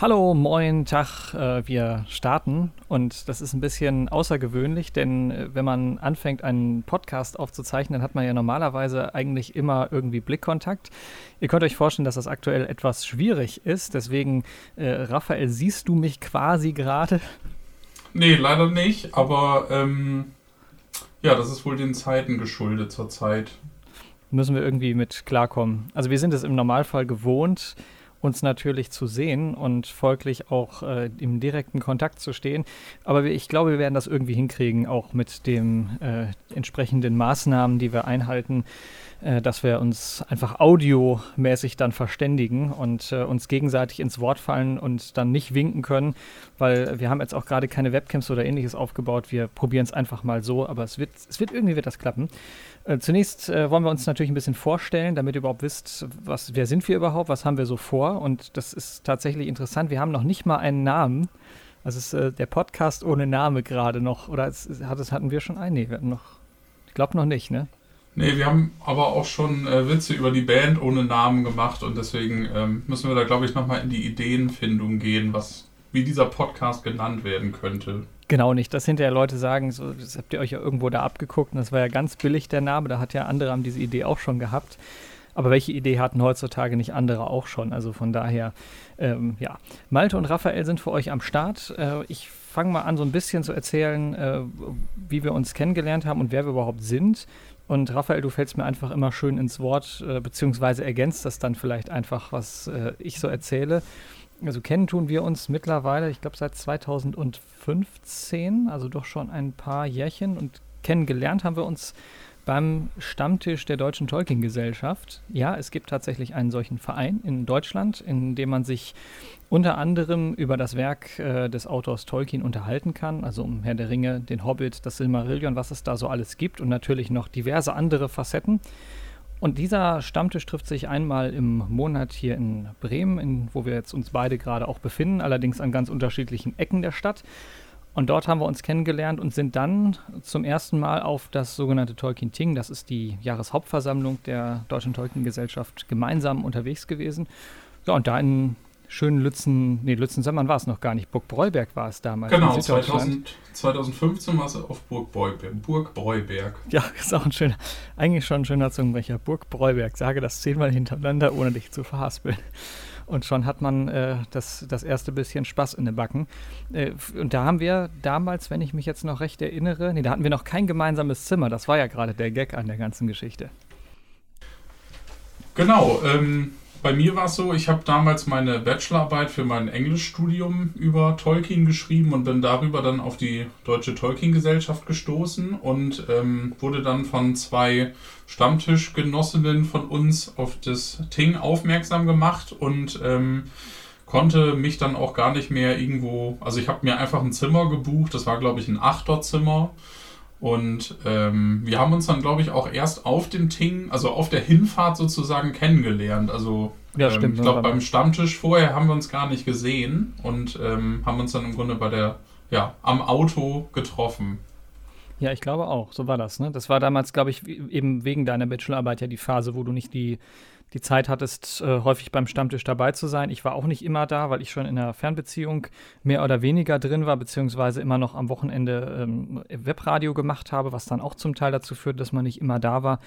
Hallo, moin, Tag. Äh, wir starten und das ist ein bisschen außergewöhnlich, denn äh, wenn man anfängt, einen Podcast aufzuzeichnen, dann hat man ja normalerweise eigentlich immer irgendwie Blickkontakt. Ihr könnt euch vorstellen, dass das aktuell etwas schwierig ist. Deswegen, äh, Raphael, siehst du mich quasi gerade? Nee, leider nicht, aber ähm, ja, das ist wohl den Zeiten geschuldet zurzeit. Müssen wir irgendwie mit klarkommen. Also wir sind es im Normalfall gewohnt, uns natürlich zu sehen und folglich auch äh, im direkten Kontakt zu stehen. Aber ich glaube, wir werden das irgendwie hinkriegen, auch mit den äh, entsprechenden Maßnahmen, die wir einhalten, äh, dass wir uns einfach audiomäßig dann verständigen und äh, uns gegenseitig ins Wort fallen und dann nicht winken können, weil wir haben jetzt auch gerade keine Webcams oder ähnliches aufgebaut. Wir probieren es einfach mal so, aber es wird, es wird irgendwie wird das klappen. Äh, zunächst äh, wollen wir uns natürlich ein bisschen vorstellen, damit ihr überhaupt wisst, was, wer sind wir überhaupt, was haben wir so vor. Und das ist tatsächlich interessant. Wir haben noch nicht mal einen Namen. Also ist äh, der Podcast ohne Name gerade noch. Oder es, hat, es, hatten wir schon einen? Nee, wir hatten noch. Ich glaube noch nicht, ne? Nee, wir haben aber auch schon äh, Witze über die Band ohne Namen gemacht und deswegen ähm, müssen wir da, glaube ich, nochmal in die Ideenfindung gehen, was, wie dieser Podcast genannt werden könnte. Genau nicht, dass hinterher Leute sagen, so, das habt ihr euch ja irgendwo da abgeguckt und das war ja ganz billig der Name, da hat ja andere haben diese Idee auch schon gehabt. Aber welche Idee hatten heutzutage nicht andere auch schon? Also von daher, ähm, ja. Malte und Raphael sind für euch am Start. Äh, ich fange mal an, so ein bisschen zu erzählen, äh, wie wir uns kennengelernt haben und wer wir überhaupt sind. Und Raphael, du fällst mir einfach immer schön ins Wort, äh, beziehungsweise ergänzt das dann vielleicht einfach, was äh, ich so erzähle. Also kennen tun wir uns mittlerweile, ich glaube seit 2015, also doch schon ein paar Jährchen und kennengelernt haben wir uns beim Stammtisch der Deutschen Tolkien-Gesellschaft. Ja, es gibt tatsächlich einen solchen Verein in Deutschland, in dem man sich unter anderem über das Werk äh, des Autors Tolkien unterhalten kann, also um Herr der Ringe, den Hobbit, das Silmarillion, was es da so alles gibt und natürlich noch diverse andere Facetten. Und dieser Stammtisch trifft sich einmal im Monat hier in Bremen, in, wo wir jetzt uns beide gerade auch befinden, allerdings an ganz unterschiedlichen Ecken der Stadt. Und dort haben wir uns kennengelernt und sind dann zum ersten Mal auf das sogenannte Tolkien Ting, das ist die Jahreshauptversammlung der Deutschen Tolkien Gesellschaft, gemeinsam unterwegs gewesen. Ja, und da in schönen Lützen, nee, Lützen-Semmern war es noch gar nicht, Burg Breuberg war es damals. Genau, 2000, 2015 war es auf Burg Breuberg, Burg Breuberg. Ja, ist auch ein schöner, eigentlich schon ein schöner Zungenbrecher. Burg Breuberg, sage das zehnmal hintereinander, ohne dich zu verhaspeln. Und schon hat man äh, das, das erste bisschen Spaß in den Backen. Äh, und da haben wir damals, wenn ich mich jetzt noch recht erinnere, nee, da hatten wir noch kein gemeinsames Zimmer. Das war ja gerade der Gag an der ganzen Geschichte. Genau, ähm, bei mir war es so, ich habe damals meine Bachelorarbeit für mein Englischstudium über Tolkien geschrieben und bin darüber dann auf die Deutsche Tolkien-Gesellschaft gestoßen und ähm, wurde dann von zwei Stammtischgenossinnen von uns auf das Ting aufmerksam gemacht und ähm, konnte mich dann auch gar nicht mehr irgendwo, also ich habe mir einfach ein Zimmer gebucht, das war glaube ich ein Achterzimmer und ähm, wir haben uns dann, glaube ich, auch erst auf dem Ting, also auf der Hinfahrt sozusagen kennengelernt. Also ja, ähm, stimmt, ich glaube, beim Stammtisch vorher haben wir uns gar nicht gesehen und ähm, haben uns dann im Grunde bei der, ja, am Auto getroffen. Ja, ich glaube auch, so war das. Ne? Das war damals, glaube ich, eben wegen deiner Bachelorarbeit ja die Phase, wo du nicht die die Zeit hattest, äh, häufig beim Stammtisch dabei zu sein. Ich war auch nicht immer da, weil ich schon in einer Fernbeziehung mehr oder weniger drin war, beziehungsweise immer noch am Wochenende ähm, Webradio gemacht habe, was dann auch zum Teil dazu führt, dass man nicht immer da war.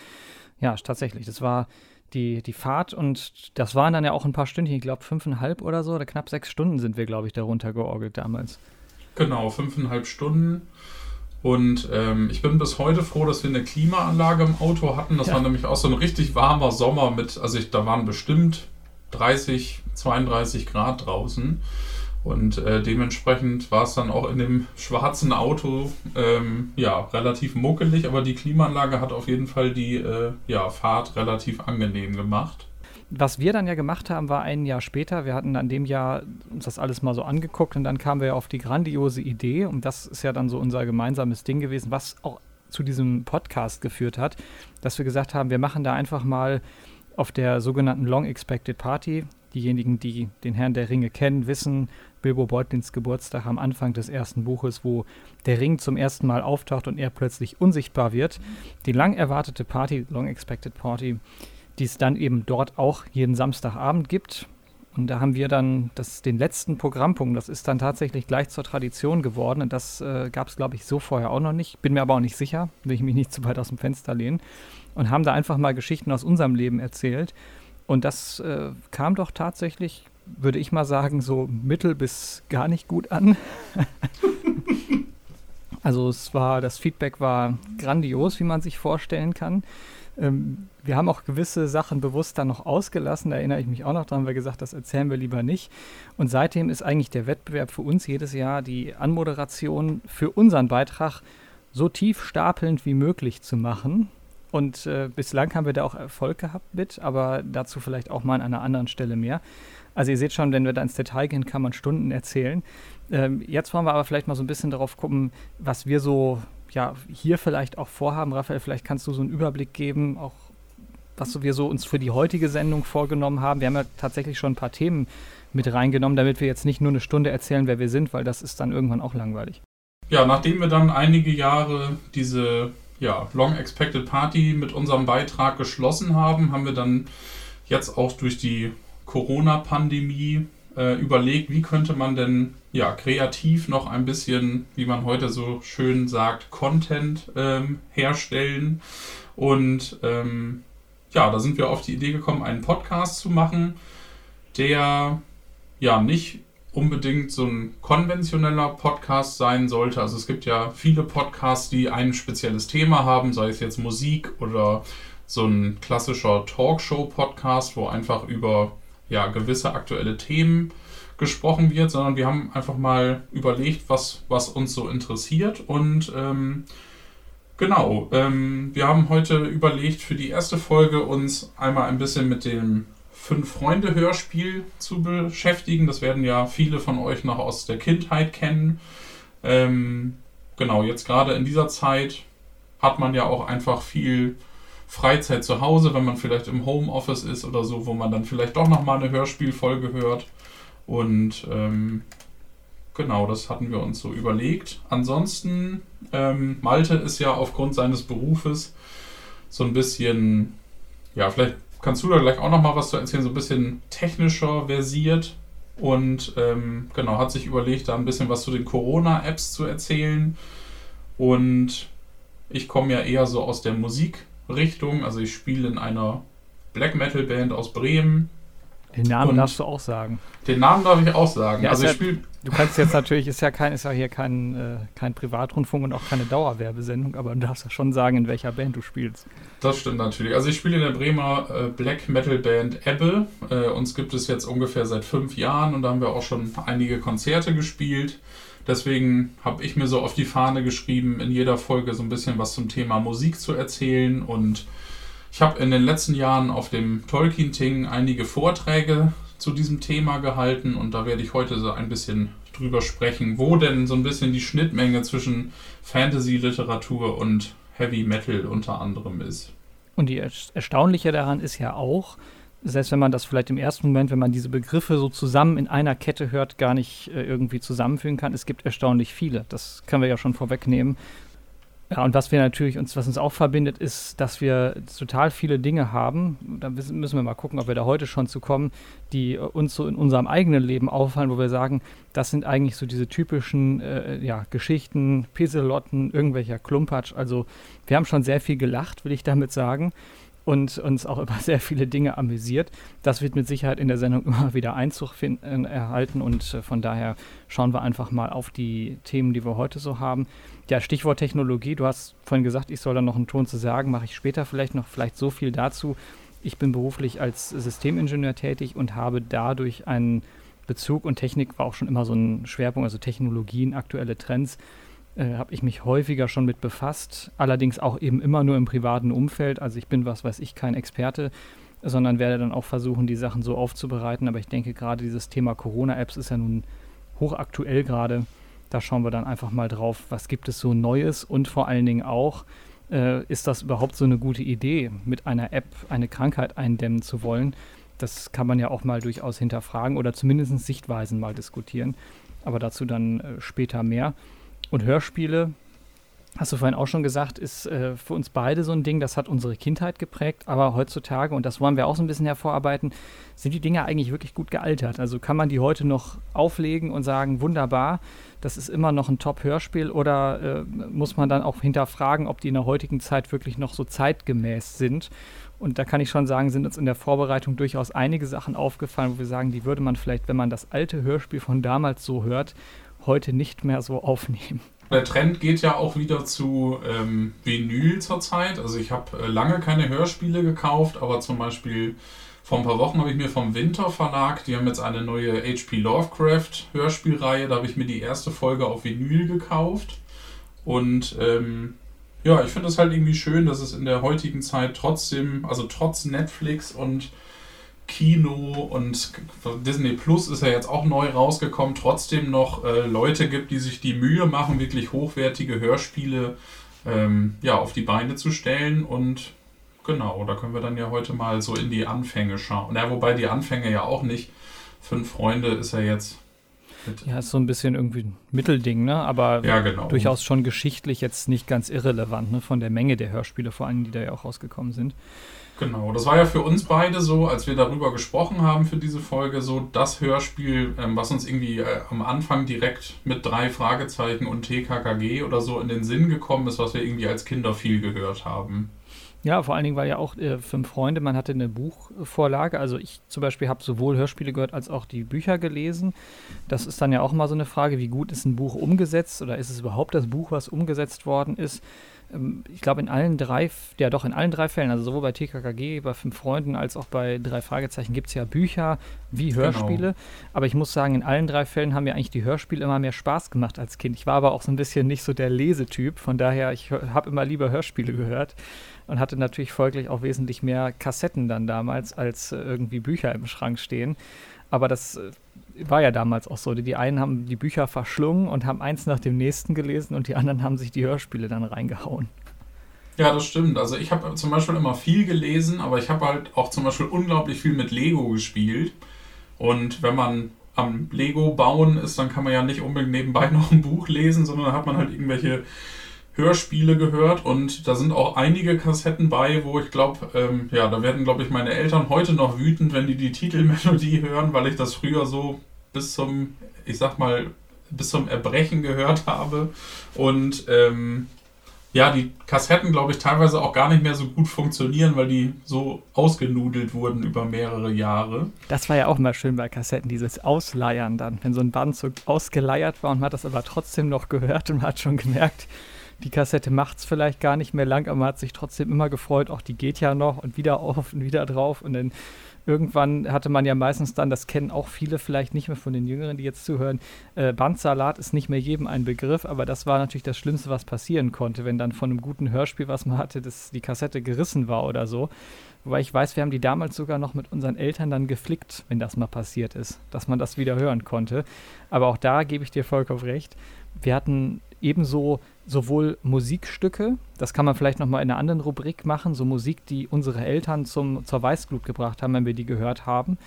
Ja, tatsächlich, das war die, die Fahrt und das waren dann ja auch ein paar Stündchen, ich glaube fünfeinhalb oder so, oder knapp sechs Stunden sind wir, glaube ich, darunter georgelt damals. Genau, fünfeinhalb Stunden. Und ähm, ich bin bis heute froh, dass wir eine Klimaanlage im Auto hatten. Das ja. war nämlich auch so ein richtig warmer Sommer mit, also ich, da waren bestimmt 30, 32 Grad draußen. Und äh, dementsprechend war es dann auch in dem schwarzen Auto ähm, ja, relativ muckelig, aber die Klimaanlage hat auf jeden Fall die äh, ja, Fahrt relativ angenehm gemacht was wir dann ja gemacht haben, war ein Jahr später. Wir hatten an dem Jahr uns das alles mal so angeguckt und dann kamen wir auf die grandiose Idee, und das ist ja dann so unser gemeinsames Ding gewesen, was auch zu diesem Podcast geführt hat, dass wir gesagt haben, wir machen da einfach mal auf der sogenannten Long Expected Party. Diejenigen, die den Herrn der Ringe kennen, wissen, Bilbo Beutlins Geburtstag am Anfang des ersten Buches, wo der Ring zum ersten Mal auftaucht und er plötzlich unsichtbar wird. Die lang erwartete Party, Long Expected Party, die es dann eben dort auch jeden Samstagabend gibt. Und da haben wir dann das, den letzten Programmpunkt, das ist dann tatsächlich gleich zur Tradition geworden. Und das äh, gab es, glaube ich, so vorher auch noch nicht. Bin mir aber auch nicht sicher, will ich mich nicht zu weit aus dem Fenster lehnen. Und haben da einfach mal Geschichten aus unserem Leben erzählt. Und das äh, kam doch tatsächlich, würde ich mal sagen, so mittel bis gar nicht gut an. also es war, das Feedback war grandios, wie man sich vorstellen kann. Ähm, wir haben auch gewisse Sachen bewusst dann noch ausgelassen, da erinnere ich mich auch noch dran, weil wir gesagt, das erzählen wir lieber nicht. Und seitdem ist eigentlich der Wettbewerb für uns jedes Jahr die Anmoderation für unseren Beitrag so tief stapelnd wie möglich zu machen. Und äh, bislang haben wir da auch Erfolg gehabt mit, aber dazu vielleicht auch mal an einer anderen Stelle mehr. Also ihr seht schon, wenn wir da ins Detail gehen, kann man Stunden erzählen. Ähm, jetzt wollen wir aber vielleicht mal so ein bisschen darauf gucken, was wir so ja, hier vielleicht auch vorhaben. Raphael, vielleicht kannst du so einen Überblick geben, auch was wir so uns für die heutige Sendung vorgenommen haben. Wir haben ja tatsächlich schon ein paar Themen mit reingenommen, damit wir jetzt nicht nur eine Stunde erzählen, wer wir sind, weil das ist dann irgendwann auch langweilig. Ja, nachdem wir dann einige Jahre diese ja, Long Expected Party mit unserem Beitrag geschlossen haben, haben wir dann jetzt auch durch die Corona-Pandemie äh, überlegt, wie könnte man denn ja, kreativ noch ein bisschen, wie man heute so schön sagt, Content ähm, herstellen. Und ähm, ja, da sind wir auf die Idee gekommen, einen Podcast zu machen, der ja nicht unbedingt so ein konventioneller Podcast sein sollte. Also es gibt ja viele Podcasts, die ein spezielles Thema haben, sei es jetzt Musik oder so ein klassischer Talkshow-Podcast, wo einfach über ja, gewisse aktuelle Themen gesprochen wird, sondern wir haben einfach mal überlegt, was, was uns so interessiert und ähm, genau, ähm, wir haben heute überlegt, für die erste Folge uns einmal ein bisschen mit dem Fünf-Freunde-Hörspiel zu beschäftigen. Das werden ja viele von euch noch aus der Kindheit kennen. Ähm, genau, jetzt gerade in dieser Zeit hat man ja auch einfach viel Freizeit zu Hause, wenn man vielleicht im Homeoffice ist oder so, wo man dann vielleicht doch nochmal eine Hörspielfolge hört. Und ähm, genau, das hatten wir uns so überlegt. Ansonsten, ähm, Malte ist ja aufgrund seines Berufes so ein bisschen, ja, vielleicht kannst du da gleich auch nochmal was zu erzählen, so ein bisschen technischer versiert und ähm, genau, hat sich überlegt, da ein bisschen was zu den Corona-Apps zu erzählen. Und ich komme ja eher so aus der Musikrichtung, also ich spiele in einer Black Metal Band aus Bremen den Namen und darfst du auch sagen. Den Namen darf ich auch sagen. Ja, also ich ja, Du kannst jetzt natürlich, ist ja kein, ist ja hier kein, äh, kein Privatrundfunk und auch keine Dauerwerbesendung, aber du darfst ja schon sagen, in welcher Band du spielst. Das stimmt natürlich. Also ich spiele in der Bremer äh, Black Metal Band Ebbe. Äh, uns gibt es jetzt ungefähr seit fünf Jahren und da haben wir auch schon einige Konzerte gespielt. Deswegen habe ich mir so auf die Fahne geschrieben, in jeder Folge so ein bisschen was zum Thema Musik zu erzählen und ich habe in den letzten Jahren auf dem Tolkien-Ting einige Vorträge zu diesem Thema gehalten und da werde ich heute so ein bisschen drüber sprechen, wo denn so ein bisschen die Schnittmenge zwischen Fantasy-Literatur und Heavy Metal unter anderem ist. Und die Erstaunliche daran ist ja auch, selbst wenn man das vielleicht im ersten Moment, wenn man diese Begriffe so zusammen in einer Kette hört, gar nicht äh, irgendwie zusammenführen kann. Es gibt erstaunlich viele. Das können wir ja schon vorwegnehmen. Ja, und was wir natürlich uns, was uns auch verbindet, ist, dass wir total viele Dinge haben. Da müssen wir mal gucken, ob wir da heute schon zu kommen, die uns so in unserem eigenen Leben auffallen, wo wir sagen, das sind eigentlich so diese typischen äh, ja, Geschichten, Peselotten, irgendwelcher Klumpatsch. Also wir haben schon sehr viel gelacht, will ich damit sagen und uns auch über sehr viele Dinge amüsiert. Das wird mit Sicherheit in der Sendung immer wieder Einzug finden, äh, erhalten und äh, von daher schauen wir einfach mal auf die Themen, die wir heute so haben. Ja, Stichwort Technologie. Du hast vorhin gesagt, ich soll da noch einen Ton zu sagen, mache ich später vielleicht noch, vielleicht so viel dazu. Ich bin beruflich als Systemingenieur tätig und habe dadurch einen Bezug und Technik war auch schon immer so ein Schwerpunkt, also Technologien, aktuelle Trends äh, habe ich mich häufiger schon mit befasst, allerdings auch eben immer nur im privaten Umfeld. Also ich bin, was weiß ich, kein Experte, sondern werde dann auch versuchen, die Sachen so aufzubereiten. Aber ich denke, gerade dieses Thema Corona-Apps ist ja nun hochaktuell gerade. Da schauen wir dann einfach mal drauf, was gibt es so Neues und vor allen Dingen auch, äh, ist das überhaupt so eine gute Idee, mit einer App eine Krankheit eindämmen zu wollen? Das kann man ja auch mal durchaus hinterfragen oder zumindest Sichtweisen mal diskutieren. Aber dazu dann äh, später mehr. Und Hörspiele hast du vorhin auch schon gesagt, ist äh, für uns beide so ein Ding, das hat unsere Kindheit geprägt, aber heutzutage, und das wollen wir auch so ein bisschen hervorarbeiten, sind die Dinge eigentlich wirklich gut gealtert. Also kann man die heute noch auflegen und sagen, wunderbar, das ist immer noch ein Top-Hörspiel oder äh, muss man dann auch hinterfragen, ob die in der heutigen Zeit wirklich noch so zeitgemäß sind. Und da kann ich schon sagen, sind uns in der Vorbereitung durchaus einige Sachen aufgefallen, wo wir sagen, die würde man vielleicht, wenn man das alte Hörspiel von damals so hört, heute nicht mehr so aufnehmen. Der Trend geht ja auch wieder zu ähm, Vinyl zurzeit. Also ich habe äh, lange keine Hörspiele gekauft, aber zum Beispiel vor ein paar Wochen habe ich mir vom Winter Verlag, die haben jetzt eine neue HP Lovecraft Hörspielreihe, da habe ich mir die erste Folge auf Vinyl gekauft. Und ähm, ja, ich finde es halt irgendwie schön, dass es in der heutigen Zeit trotzdem, also trotz Netflix und Kino und Disney Plus ist ja jetzt auch neu rausgekommen, trotzdem noch äh, Leute gibt, die sich die Mühe machen, wirklich hochwertige Hörspiele ähm, ja, auf die Beine zu stellen. Und genau, da können wir dann ja heute mal so in die Anfänge schauen. Ja, wobei die Anfänge ja auch nicht. Fünf Freunde ist ja jetzt. Ja, ist so ein bisschen irgendwie ein Mittelding, ne? Aber ja, genau. durchaus schon geschichtlich jetzt nicht ganz irrelevant, ne? Von der Menge der Hörspiele, vor allem, die da ja auch rausgekommen sind. Genau, das war ja für uns beide so, als wir darüber gesprochen haben für diese Folge, so das Hörspiel, ähm, was uns irgendwie äh, am Anfang direkt mit drei Fragezeichen und TKKG oder so in den Sinn gekommen ist, was wir irgendwie als Kinder viel gehört haben. Ja, vor allen Dingen, weil ja auch äh, fünf Freunde, man hatte eine Buchvorlage. Also ich zum Beispiel habe sowohl Hörspiele gehört als auch die Bücher gelesen. Das ist dann ja auch mal so eine Frage, wie gut ist ein Buch umgesetzt oder ist es überhaupt das Buch, was umgesetzt worden ist? Ähm, ich glaube in allen drei, ja doch in allen drei Fällen, also sowohl bei TKKG, bei Fünf Freunden als auch bei drei Fragezeichen gibt es ja Bücher wie genau. Hörspiele. Genau. Aber ich muss sagen, in allen drei Fällen haben mir eigentlich die Hörspiele immer mehr Spaß gemacht als Kind. Ich war aber auch so ein bisschen nicht so der Lesetyp, von daher, ich habe immer lieber Hörspiele gehört und hatte natürlich folglich auch wesentlich mehr Kassetten dann damals als äh, irgendwie Bücher im Schrank stehen. Aber das äh, war ja damals auch so. Die einen haben die Bücher verschlungen und haben eins nach dem nächsten gelesen und die anderen haben sich die Hörspiele dann reingehauen. Ja, das stimmt. Also ich habe zum Beispiel immer viel gelesen, aber ich habe halt auch zum Beispiel unglaublich viel mit Lego gespielt. Und wenn man am Lego bauen ist, dann kann man ja nicht unbedingt nebenbei noch ein Buch lesen, sondern hat man halt irgendwelche Hörspiele gehört und da sind auch einige Kassetten bei, wo ich glaube, ähm, ja, da werden, glaube ich, meine Eltern heute noch wütend, wenn die die Titelmelodie hören, weil ich das früher so bis zum, ich sag mal, bis zum Erbrechen gehört habe. Und ähm, ja, die Kassetten, glaube ich, teilweise auch gar nicht mehr so gut funktionieren, weil die so ausgenudelt wurden über mehrere Jahre. Das war ja auch mal schön bei Kassetten, dieses Ausleiern dann, wenn so ein Band so ausgeleiert war und man hat das aber trotzdem noch gehört und man hat schon gemerkt, die Kassette macht es vielleicht gar nicht mehr lang, aber man hat sich trotzdem immer gefreut, auch die geht ja noch und wieder auf und wieder drauf. Und dann irgendwann hatte man ja meistens dann, das kennen auch viele vielleicht nicht mehr von den Jüngeren, die jetzt zuhören, äh, Bandsalat ist nicht mehr jedem ein Begriff, aber das war natürlich das Schlimmste, was passieren konnte, wenn dann von einem guten Hörspiel, was man hatte, dass die Kassette gerissen war oder so. Wobei ich weiß, wir haben die damals sogar noch mit unseren Eltern dann geflickt, wenn das mal passiert ist, dass man das wieder hören konnte. Aber auch da gebe ich dir vollkommen recht. Wir hatten ebenso sowohl Musikstücke, das kann man vielleicht nochmal in einer anderen Rubrik machen, so Musik, die unsere Eltern zum, zur Weißglut gebracht haben, wenn wir die gehört haben,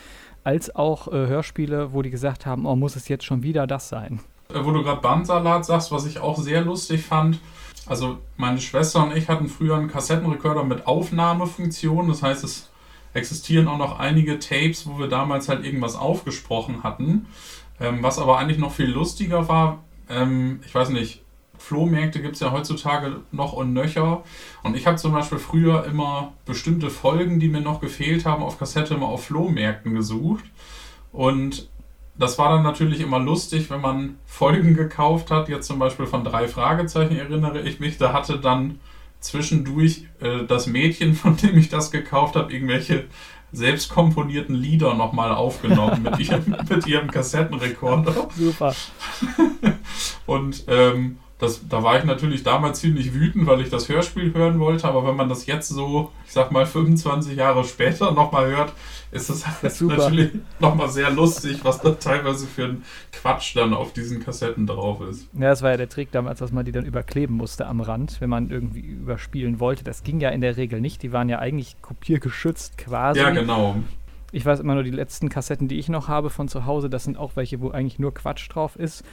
als auch äh, Hörspiele, wo die gesagt haben, oh, muss es jetzt schon wieder das sein? Äh, wo du gerade Bandsalat sagst, was ich auch sehr lustig fand, also meine Schwester und ich hatten früher einen Kassettenrekorder mit Aufnahmefunktion, das heißt, es existieren auch noch einige Tapes, wo wir damals halt irgendwas aufgesprochen hatten. Ähm, was aber eigentlich noch viel lustiger war, ähm, ich weiß nicht, Flohmärkte gibt es ja heutzutage noch und nöcher. Und ich habe zum Beispiel früher immer bestimmte Folgen, die mir noch gefehlt haben, auf Kassette immer auf Flohmärkten gesucht. Und das war dann natürlich immer lustig, wenn man Folgen gekauft hat. Jetzt zum Beispiel von drei Fragezeichen erinnere ich mich. Da hatte dann zwischendurch äh, das Mädchen, von dem ich das gekauft habe, irgendwelche selbst komponierten Lieder nochmal aufgenommen mit, ihrem, mit ihrem Kassettenrekorder. Super. Und ähm, das, da war ich natürlich damals ziemlich wütend, weil ich das Hörspiel hören wollte, aber wenn man das jetzt so, ich sag mal, 25 Jahre später nochmal hört, ist das, das natürlich nochmal sehr lustig, was da teilweise für ein Quatsch dann auf diesen Kassetten drauf ist. Ja, das war ja der Trick damals, dass man die dann überkleben musste am Rand, wenn man irgendwie überspielen wollte. Das ging ja in der Regel nicht, die waren ja eigentlich kopiergeschützt quasi. Ja, genau. Ich weiß immer nur, die letzten Kassetten, die ich noch habe von zu Hause, das sind auch welche, wo eigentlich nur Quatsch drauf ist,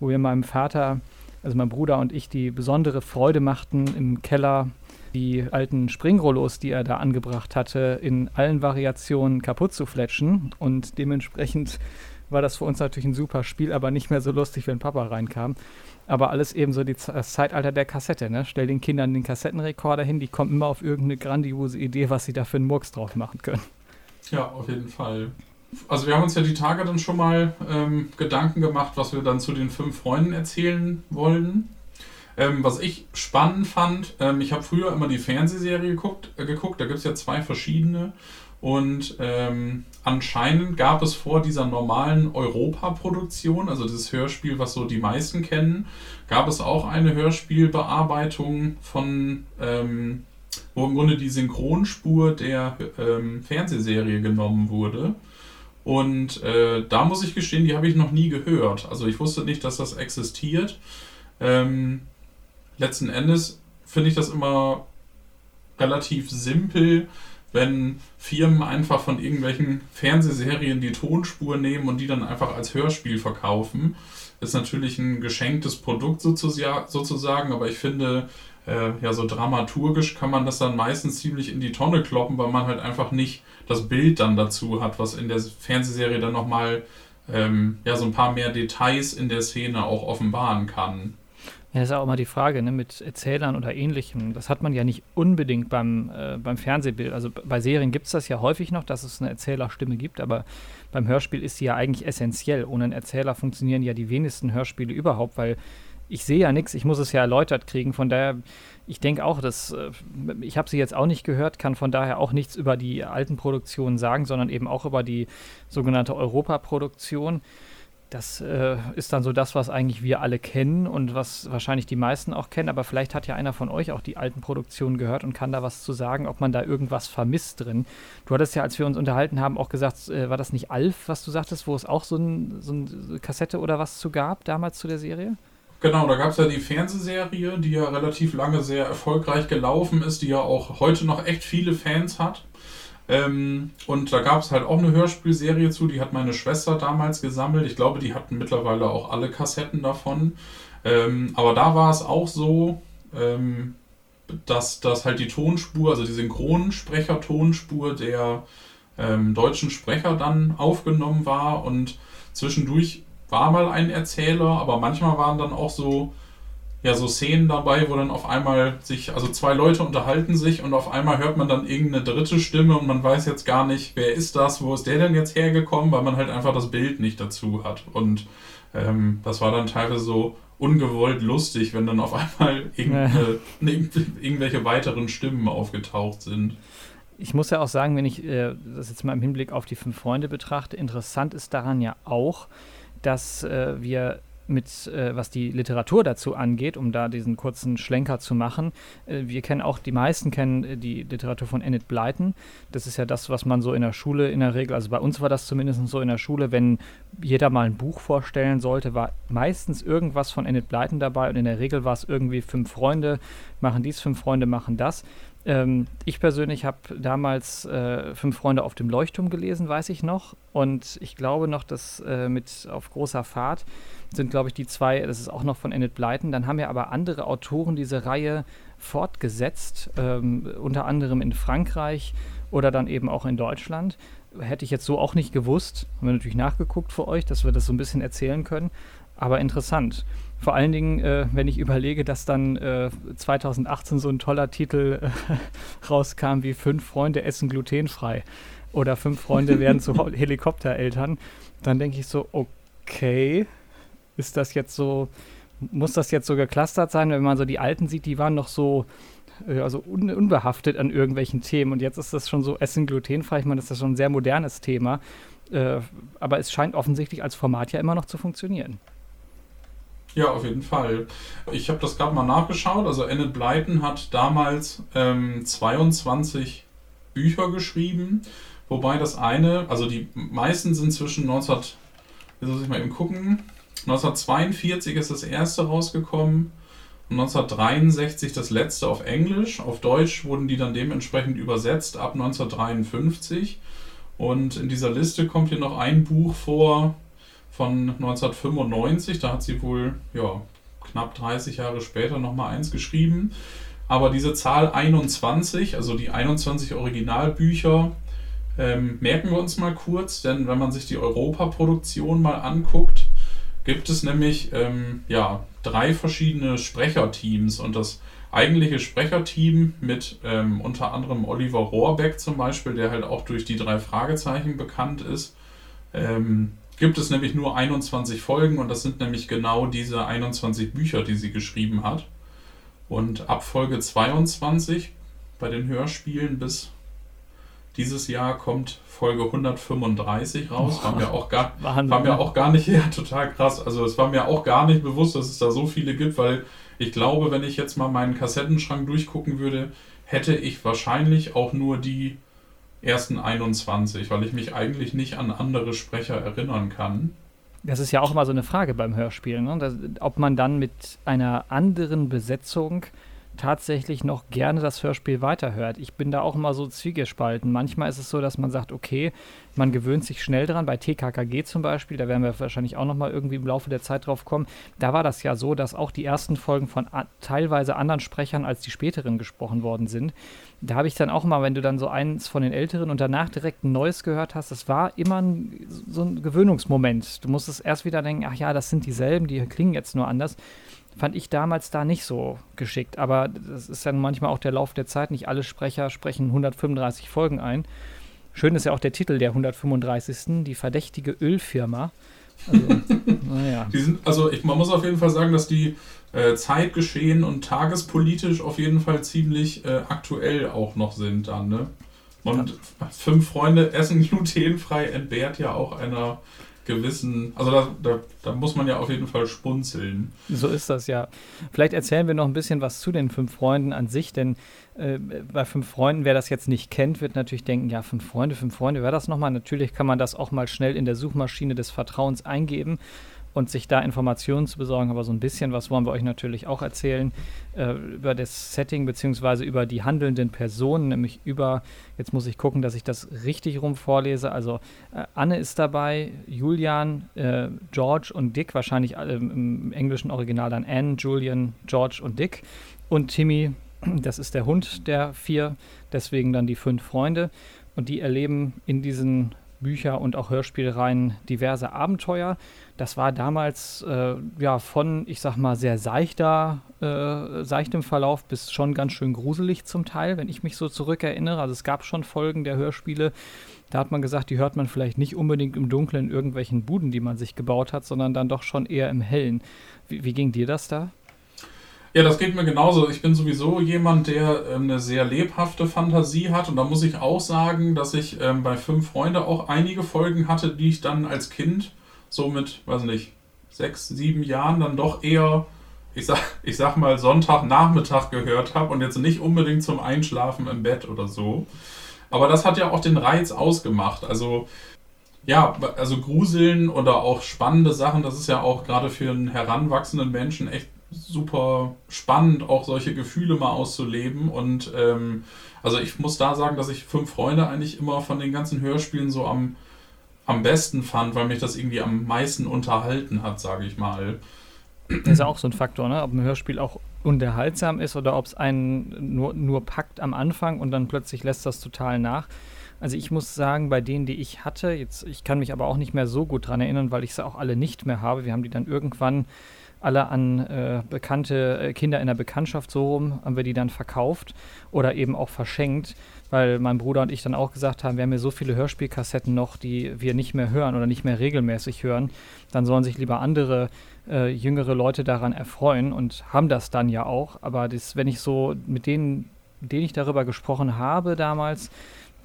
wo wir meinem Vater also mein Bruder und ich, die besondere Freude machten, im Keller die alten Springrollos, die er da angebracht hatte, in allen Variationen kaputt zu fletschen. Und dementsprechend war das für uns natürlich ein super Spiel, aber nicht mehr so lustig, wenn Papa reinkam. Aber alles eben so die, das Zeitalter der Kassette, ne? Stell den Kindern den Kassettenrekorder hin, die kommen immer auf irgendeine grandiose Idee, was sie da für einen Murks drauf machen können. Ja, auf jeden Fall. Also wir haben uns ja die Tage dann schon mal ähm, Gedanken gemacht, was wir dann zu den fünf Freunden erzählen wollen. Ähm, was ich spannend fand, ähm, ich habe früher immer die Fernsehserie geguckt, äh, geguckt da gibt es ja zwei verschiedene. Und ähm, anscheinend gab es vor dieser normalen Europa-Produktion, also dieses Hörspiel, was so die meisten kennen, gab es auch eine Hörspielbearbeitung von, ähm, wo im Grunde die Synchronspur der ähm, Fernsehserie genommen wurde. Und äh, da muss ich gestehen, die habe ich noch nie gehört. Also ich wusste nicht, dass das existiert. Ähm, letzten Endes finde ich das immer relativ simpel, wenn Firmen einfach von irgendwelchen Fernsehserien die Tonspur nehmen und die dann einfach als Hörspiel verkaufen. Ist natürlich ein geschenktes Produkt sozusagen, aber ich finde, äh, ja, so dramaturgisch kann man das dann meistens ziemlich in die Tonne kloppen, weil man halt einfach nicht das Bild dann dazu hat, was in der Fernsehserie dann nochmal ähm, ja, so ein paar mehr Details in der Szene auch offenbaren kann. Ja, das ist auch immer die Frage, ne, mit Erzählern oder ähnlichem. Das hat man ja nicht unbedingt beim, äh, beim Fernsehbild. Also bei Serien gibt es das ja häufig noch, dass es eine Erzählerstimme gibt, aber beim Hörspiel ist sie ja eigentlich essentiell. Ohne einen Erzähler funktionieren ja die wenigsten Hörspiele überhaupt, weil ich sehe ja nichts, ich muss es ja erläutert kriegen. Von daher, ich denke auch, dass äh, ich habe sie jetzt auch nicht gehört, kann von daher auch nichts über die alten Produktionen sagen, sondern eben auch über die sogenannte Europaproduktion. produktion das äh, ist dann so das, was eigentlich wir alle kennen und was wahrscheinlich die meisten auch kennen. Aber vielleicht hat ja einer von euch auch die alten Produktionen gehört und kann da was zu sagen, ob man da irgendwas vermisst drin. Du hattest ja, als wir uns unterhalten haben, auch gesagt, äh, war das nicht Alf, was du sagtest, wo es auch so, ein, so eine Kassette oder was zu gab, damals zu der Serie? Genau, da gab es ja die Fernsehserie, die ja relativ lange sehr erfolgreich gelaufen ist, die ja auch heute noch echt viele Fans hat. Ähm, und da gab es halt auch eine Hörspielserie zu, die hat meine Schwester damals gesammelt. Ich glaube, die hatten mittlerweile auch alle Kassetten davon. Ähm, aber da war es auch so, ähm, dass, dass halt die Tonspur, also die Synchronsprecher-Tonspur der ähm, deutschen Sprecher dann aufgenommen war und zwischendurch war mal ein Erzähler, aber manchmal waren dann auch so ja so Szenen dabei, wo dann auf einmal sich, also zwei Leute unterhalten sich und auf einmal hört man dann irgendeine dritte Stimme und man weiß jetzt gar nicht, wer ist das, wo ist der denn jetzt hergekommen, weil man halt einfach das Bild nicht dazu hat. Und ähm, das war dann teilweise so ungewollt lustig, wenn dann auf einmal irgendwelche weiteren Stimmen aufgetaucht sind. Ich muss ja auch sagen, wenn ich äh, das jetzt mal im Hinblick auf die fünf Freunde betrachte, interessant ist daran ja auch, dass äh, wir mit, äh, was die Literatur dazu angeht, um da diesen kurzen Schlenker zu machen. Äh, wir kennen auch, die meisten kennen äh, die Literatur von Enid Blyton. Das ist ja das, was man so in der Schule in der Regel, also bei uns war das zumindest so in der Schule, wenn jeder mal ein Buch vorstellen sollte, war meistens irgendwas von Enid Blyton dabei und in der Regel war es irgendwie fünf Freunde machen dies, fünf Freunde machen das. Ähm, ich persönlich habe damals äh, Fünf Freunde auf dem Leuchtturm gelesen, weiß ich noch. Und ich glaube noch, dass äh, mit Auf großer Fahrt sind, glaube ich, die zwei, das ist auch noch von Enid Blyton. Dann haben ja aber andere Autoren diese Reihe fortgesetzt, ähm, unter anderem in Frankreich oder dann eben auch in Deutschland. Hätte ich jetzt so auch nicht gewusst. Haben wir natürlich nachgeguckt für euch, dass wir das so ein bisschen erzählen können. Aber interessant. Vor allen Dingen, äh, wenn ich überlege, dass dann äh, 2018 so ein toller Titel äh, rauskam wie Fünf Freunde essen glutenfrei oder Fünf Freunde werden zu Helikoptereltern, dann denke ich so, okay, ist das jetzt so, muss das jetzt so geclustert sein, wenn man so die alten sieht, die waren noch so also un unbehaftet an irgendwelchen Themen und jetzt ist das schon so Essen glutenfrei, ich meine, das ist schon ein sehr modernes Thema, äh, aber es scheint offensichtlich als Format ja immer noch zu funktionieren. Ja, auf jeden Fall. Ich habe das gerade mal nachgeschaut. Also Enid Blyton hat damals ähm, 22 Bücher geschrieben, wobei das eine, also die meisten sind zwischen 19, jetzt muss ich mal eben gucken, 1942 ist das erste rausgekommen 1963 das letzte auf Englisch. Auf Deutsch wurden die dann dementsprechend übersetzt ab 1953. Und in dieser Liste kommt hier noch ein Buch vor, von 1995. Da hat sie wohl ja, knapp 30 Jahre später nochmal eins geschrieben. Aber diese Zahl 21, also die 21 Originalbücher, ähm, merken wir uns mal kurz, denn wenn man sich die Europaproduktion mal anguckt, gibt es nämlich ähm, ja, drei verschiedene Sprecherteams und das eigentliche Sprecherteam mit ähm, unter anderem Oliver Rohrbeck zum Beispiel, der halt auch durch die drei Fragezeichen bekannt ist, ähm, gibt es nämlich nur 21 Folgen und das sind nämlich genau diese 21 Bücher, die sie geschrieben hat. Und ab Folge 22 bei den Hörspielen bis dieses Jahr kommt Folge 135 raus. War mir auch gar, war mir ne? auch gar nicht, ja, total krass. Also es war mir auch gar nicht bewusst, dass es da so viele gibt, weil ich glaube, wenn ich jetzt mal meinen Kassettenschrank durchgucken würde, hätte ich wahrscheinlich auch nur die ersten 21, weil ich mich eigentlich nicht an andere Sprecher erinnern kann. Das ist ja auch immer so eine Frage beim Hörspiel, ne? Das, ob man dann mit einer anderen Besetzung tatsächlich noch gerne das Hörspiel weiterhört. Ich bin da auch immer so zwiegespalten. Manchmal ist es so, dass man sagt, okay, man gewöhnt sich schnell dran. Bei TKKG zum Beispiel, da werden wir wahrscheinlich auch noch mal irgendwie im Laufe der Zeit drauf kommen. Da war das ja so, dass auch die ersten Folgen von teilweise anderen Sprechern als die späteren gesprochen worden sind. Da habe ich dann auch mal, wenn du dann so eins von den älteren und danach direkt ein neues gehört hast, das war immer ein, so ein Gewöhnungsmoment. Du musstest erst wieder denken, ach ja, das sind dieselben, die klingen jetzt nur anders fand ich damals da nicht so geschickt. Aber das ist dann manchmal auch der Lauf der Zeit. Nicht alle Sprecher sprechen 135 Folgen ein. Schön ist ja auch der Titel der 135. Die verdächtige Ölfirma. Also, naja. Die sind, also ich, man muss auf jeden Fall sagen, dass die äh, zeitgeschehen und tagespolitisch auf jeden Fall ziemlich äh, aktuell auch noch sind dann, ne? Und ja. fünf Freunde essen glutenfrei entbehrt ja auch einer gewissen, also da, da, da, muss man ja auf jeden Fall spunzeln. So ist das ja. Vielleicht erzählen wir noch ein bisschen was zu den fünf Freunden an sich, denn äh, bei fünf Freunden, wer das jetzt nicht kennt, wird natürlich denken, ja, fünf Freunde, fünf Freunde, wer das nochmal? Natürlich kann man das auch mal schnell in der Suchmaschine des Vertrauens eingeben und sich da Informationen zu besorgen. Aber so ein bisschen was wollen wir euch natürlich auch erzählen äh, über das Setting beziehungsweise über die handelnden Personen, nämlich über, jetzt muss ich gucken, dass ich das richtig rum vorlese. Also äh, Anne ist dabei, Julian, äh, George und Dick, wahrscheinlich im englischen Original dann Anne, Julian, George und Dick. Und Timmy, das ist der Hund der vier, deswegen dann die fünf Freunde. Und die erleben in diesen Bücher und auch Hörspielreihen diverse Abenteuer. Das war damals äh, ja von, ich sag mal, sehr seichter, äh, seichtem Verlauf bis schon ganz schön gruselig zum Teil, wenn ich mich so zurückerinnere. Also es gab schon Folgen der Hörspiele, da hat man gesagt, die hört man vielleicht nicht unbedingt im Dunkeln in irgendwelchen Buden, die man sich gebaut hat, sondern dann doch schon eher im Hellen. Wie, wie ging dir das da? Ja, das geht mir genauso. Ich bin sowieso jemand, der ähm, eine sehr lebhafte Fantasie hat. Und da muss ich auch sagen, dass ich ähm, bei Fünf Freunde auch einige Folgen hatte, die ich dann als Kind so mit, weiß nicht, sechs, sieben Jahren dann doch eher, ich sag, ich sag mal, Sonntagnachmittag gehört habe und jetzt nicht unbedingt zum Einschlafen im Bett oder so. Aber das hat ja auch den Reiz ausgemacht. Also ja, also Gruseln oder auch spannende Sachen, das ist ja auch gerade für einen heranwachsenden Menschen echt super spannend, auch solche Gefühle mal auszuleben. Und ähm, also ich muss da sagen, dass ich Fünf Freunde eigentlich immer von den ganzen Hörspielen so am, am besten fand, weil mich das irgendwie am meisten unterhalten hat, sage ich mal. Das ist ja auch so ein Faktor, ne? ob ein Hörspiel auch unterhaltsam ist oder ob es einen nur, nur packt am Anfang und dann plötzlich lässt das total nach. Also ich muss sagen, bei denen, die ich hatte, jetzt, ich kann mich aber auch nicht mehr so gut dran erinnern, weil ich sie auch alle nicht mehr habe. Wir haben die dann irgendwann alle an äh, bekannte äh, Kinder in der Bekanntschaft so rum, haben wir die dann verkauft oder eben auch verschenkt, weil mein Bruder und ich dann auch gesagt haben, wir haben ja so viele Hörspielkassetten noch, die wir nicht mehr hören oder nicht mehr regelmäßig hören, dann sollen sich lieber andere äh, jüngere Leute daran erfreuen und haben das dann ja auch. Aber das, wenn ich so mit denen, denen ich darüber gesprochen habe damals,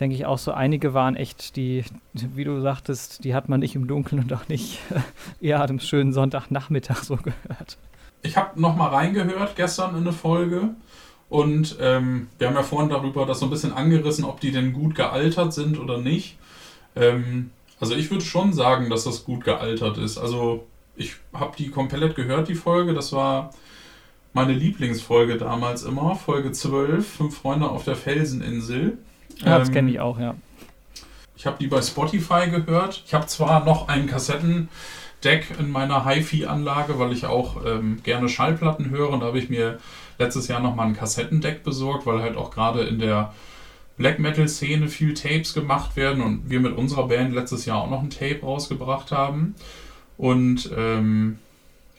denke ich auch so, einige waren echt die, wie du sagtest, die hat man nicht im Dunkeln und auch nicht eher am schönen Sonntagnachmittag so gehört. Ich habe noch mal reingehört gestern in eine Folge und ähm, wir haben ja vorhin darüber das so ein bisschen angerissen, ob die denn gut gealtert sind oder nicht. Ähm, also ich würde schon sagen, dass das gut gealtert ist. Also ich habe die komplett gehört, die Folge. Das war meine Lieblingsfolge damals immer, Folge 12, Fünf Freunde auf der Felseninsel. Ja, das ähm, kenne ich auch, ja. Ich habe die bei Spotify gehört. Ich habe zwar noch einen Kassetten Deck in meiner HiFi-Anlage, weil ich auch ähm, gerne Schallplatten höre. Und da habe ich mir letztes Jahr nochmal ein Kassettendeck besorgt, weil halt auch gerade in der Black Metal-Szene viel Tapes gemacht werden und wir mit unserer Band letztes Jahr auch noch ein Tape rausgebracht haben. Und ähm,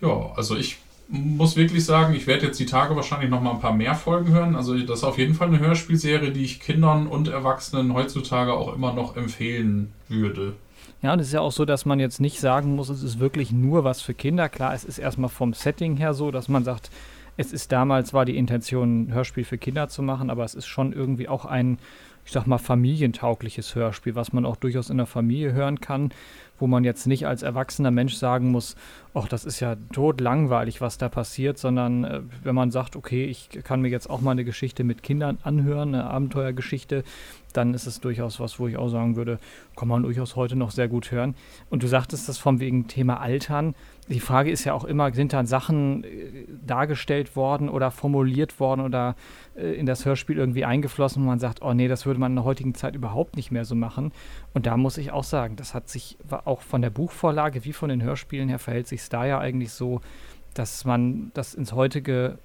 ja, also ich muss wirklich sagen, ich werde jetzt die Tage wahrscheinlich noch mal ein paar mehr Folgen hören. Also das ist auf jeden Fall eine Hörspielserie, die ich Kindern und Erwachsenen heutzutage auch immer noch empfehlen würde. Ja, und es ist ja auch so, dass man jetzt nicht sagen muss, es ist wirklich nur was für Kinder. Klar, es ist erstmal vom Setting her so, dass man sagt, es ist damals war die Intention, ein Hörspiel für Kinder zu machen, aber es ist schon irgendwie auch ein, ich sag mal, familientaugliches Hörspiel, was man auch durchaus in der Familie hören kann wo man jetzt nicht als erwachsener Mensch sagen muss, ach, das ist ja tot langweilig, was da passiert, sondern äh, wenn man sagt, okay, ich kann mir jetzt auch mal eine Geschichte mit Kindern anhören, eine Abenteuergeschichte, dann ist es durchaus was, wo ich auch sagen würde, kann man durchaus heute noch sehr gut hören. Und du sagtest das vom wegen Thema Altern. Die Frage ist ja auch immer, sind da Sachen äh, dargestellt worden oder formuliert worden oder äh, in das Hörspiel irgendwie eingeflossen, wo man sagt, oh nee, das würde man in der heutigen Zeit überhaupt nicht mehr so machen. Und da muss ich auch sagen, das hat sich auch von der Buchvorlage wie von den Hörspielen her verhält sich da ja eigentlich so, dass man das ins heutige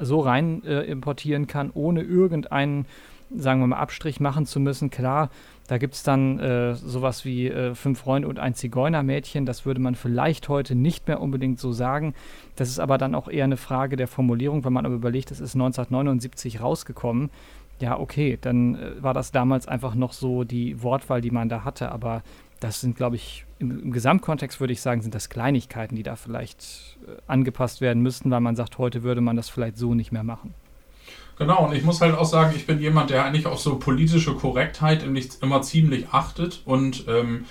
so rein äh, importieren kann, ohne irgendeinen sagen wir mal, Abstrich machen zu müssen. Klar, da gibt es dann äh, sowas wie äh, Fünf Freunde und ein Zigeunermädchen. Das würde man vielleicht heute nicht mehr unbedingt so sagen. Das ist aber dann auch eher eine Frage der Formulierung, wenn man aber überlegt, es ist 1979 rausgekommen. Ja, okay, dann äh, war das damals einfach noch so die Wortwahl, die man da hatte. Aber das sind, glaube ich, im, im, Gesamtkontext würde ich sagen, sind das Kleinigkeiten, die da vielleicht äh, angepasst werden müssten, weil man sagt, heute würde man das vielleicht so nicht mehr machen. Genau, und ich muss halt auch sagen, ich bin jemand, der eigentlich auf so politische Korrektheit immer ziemlich achtet. Und ähm,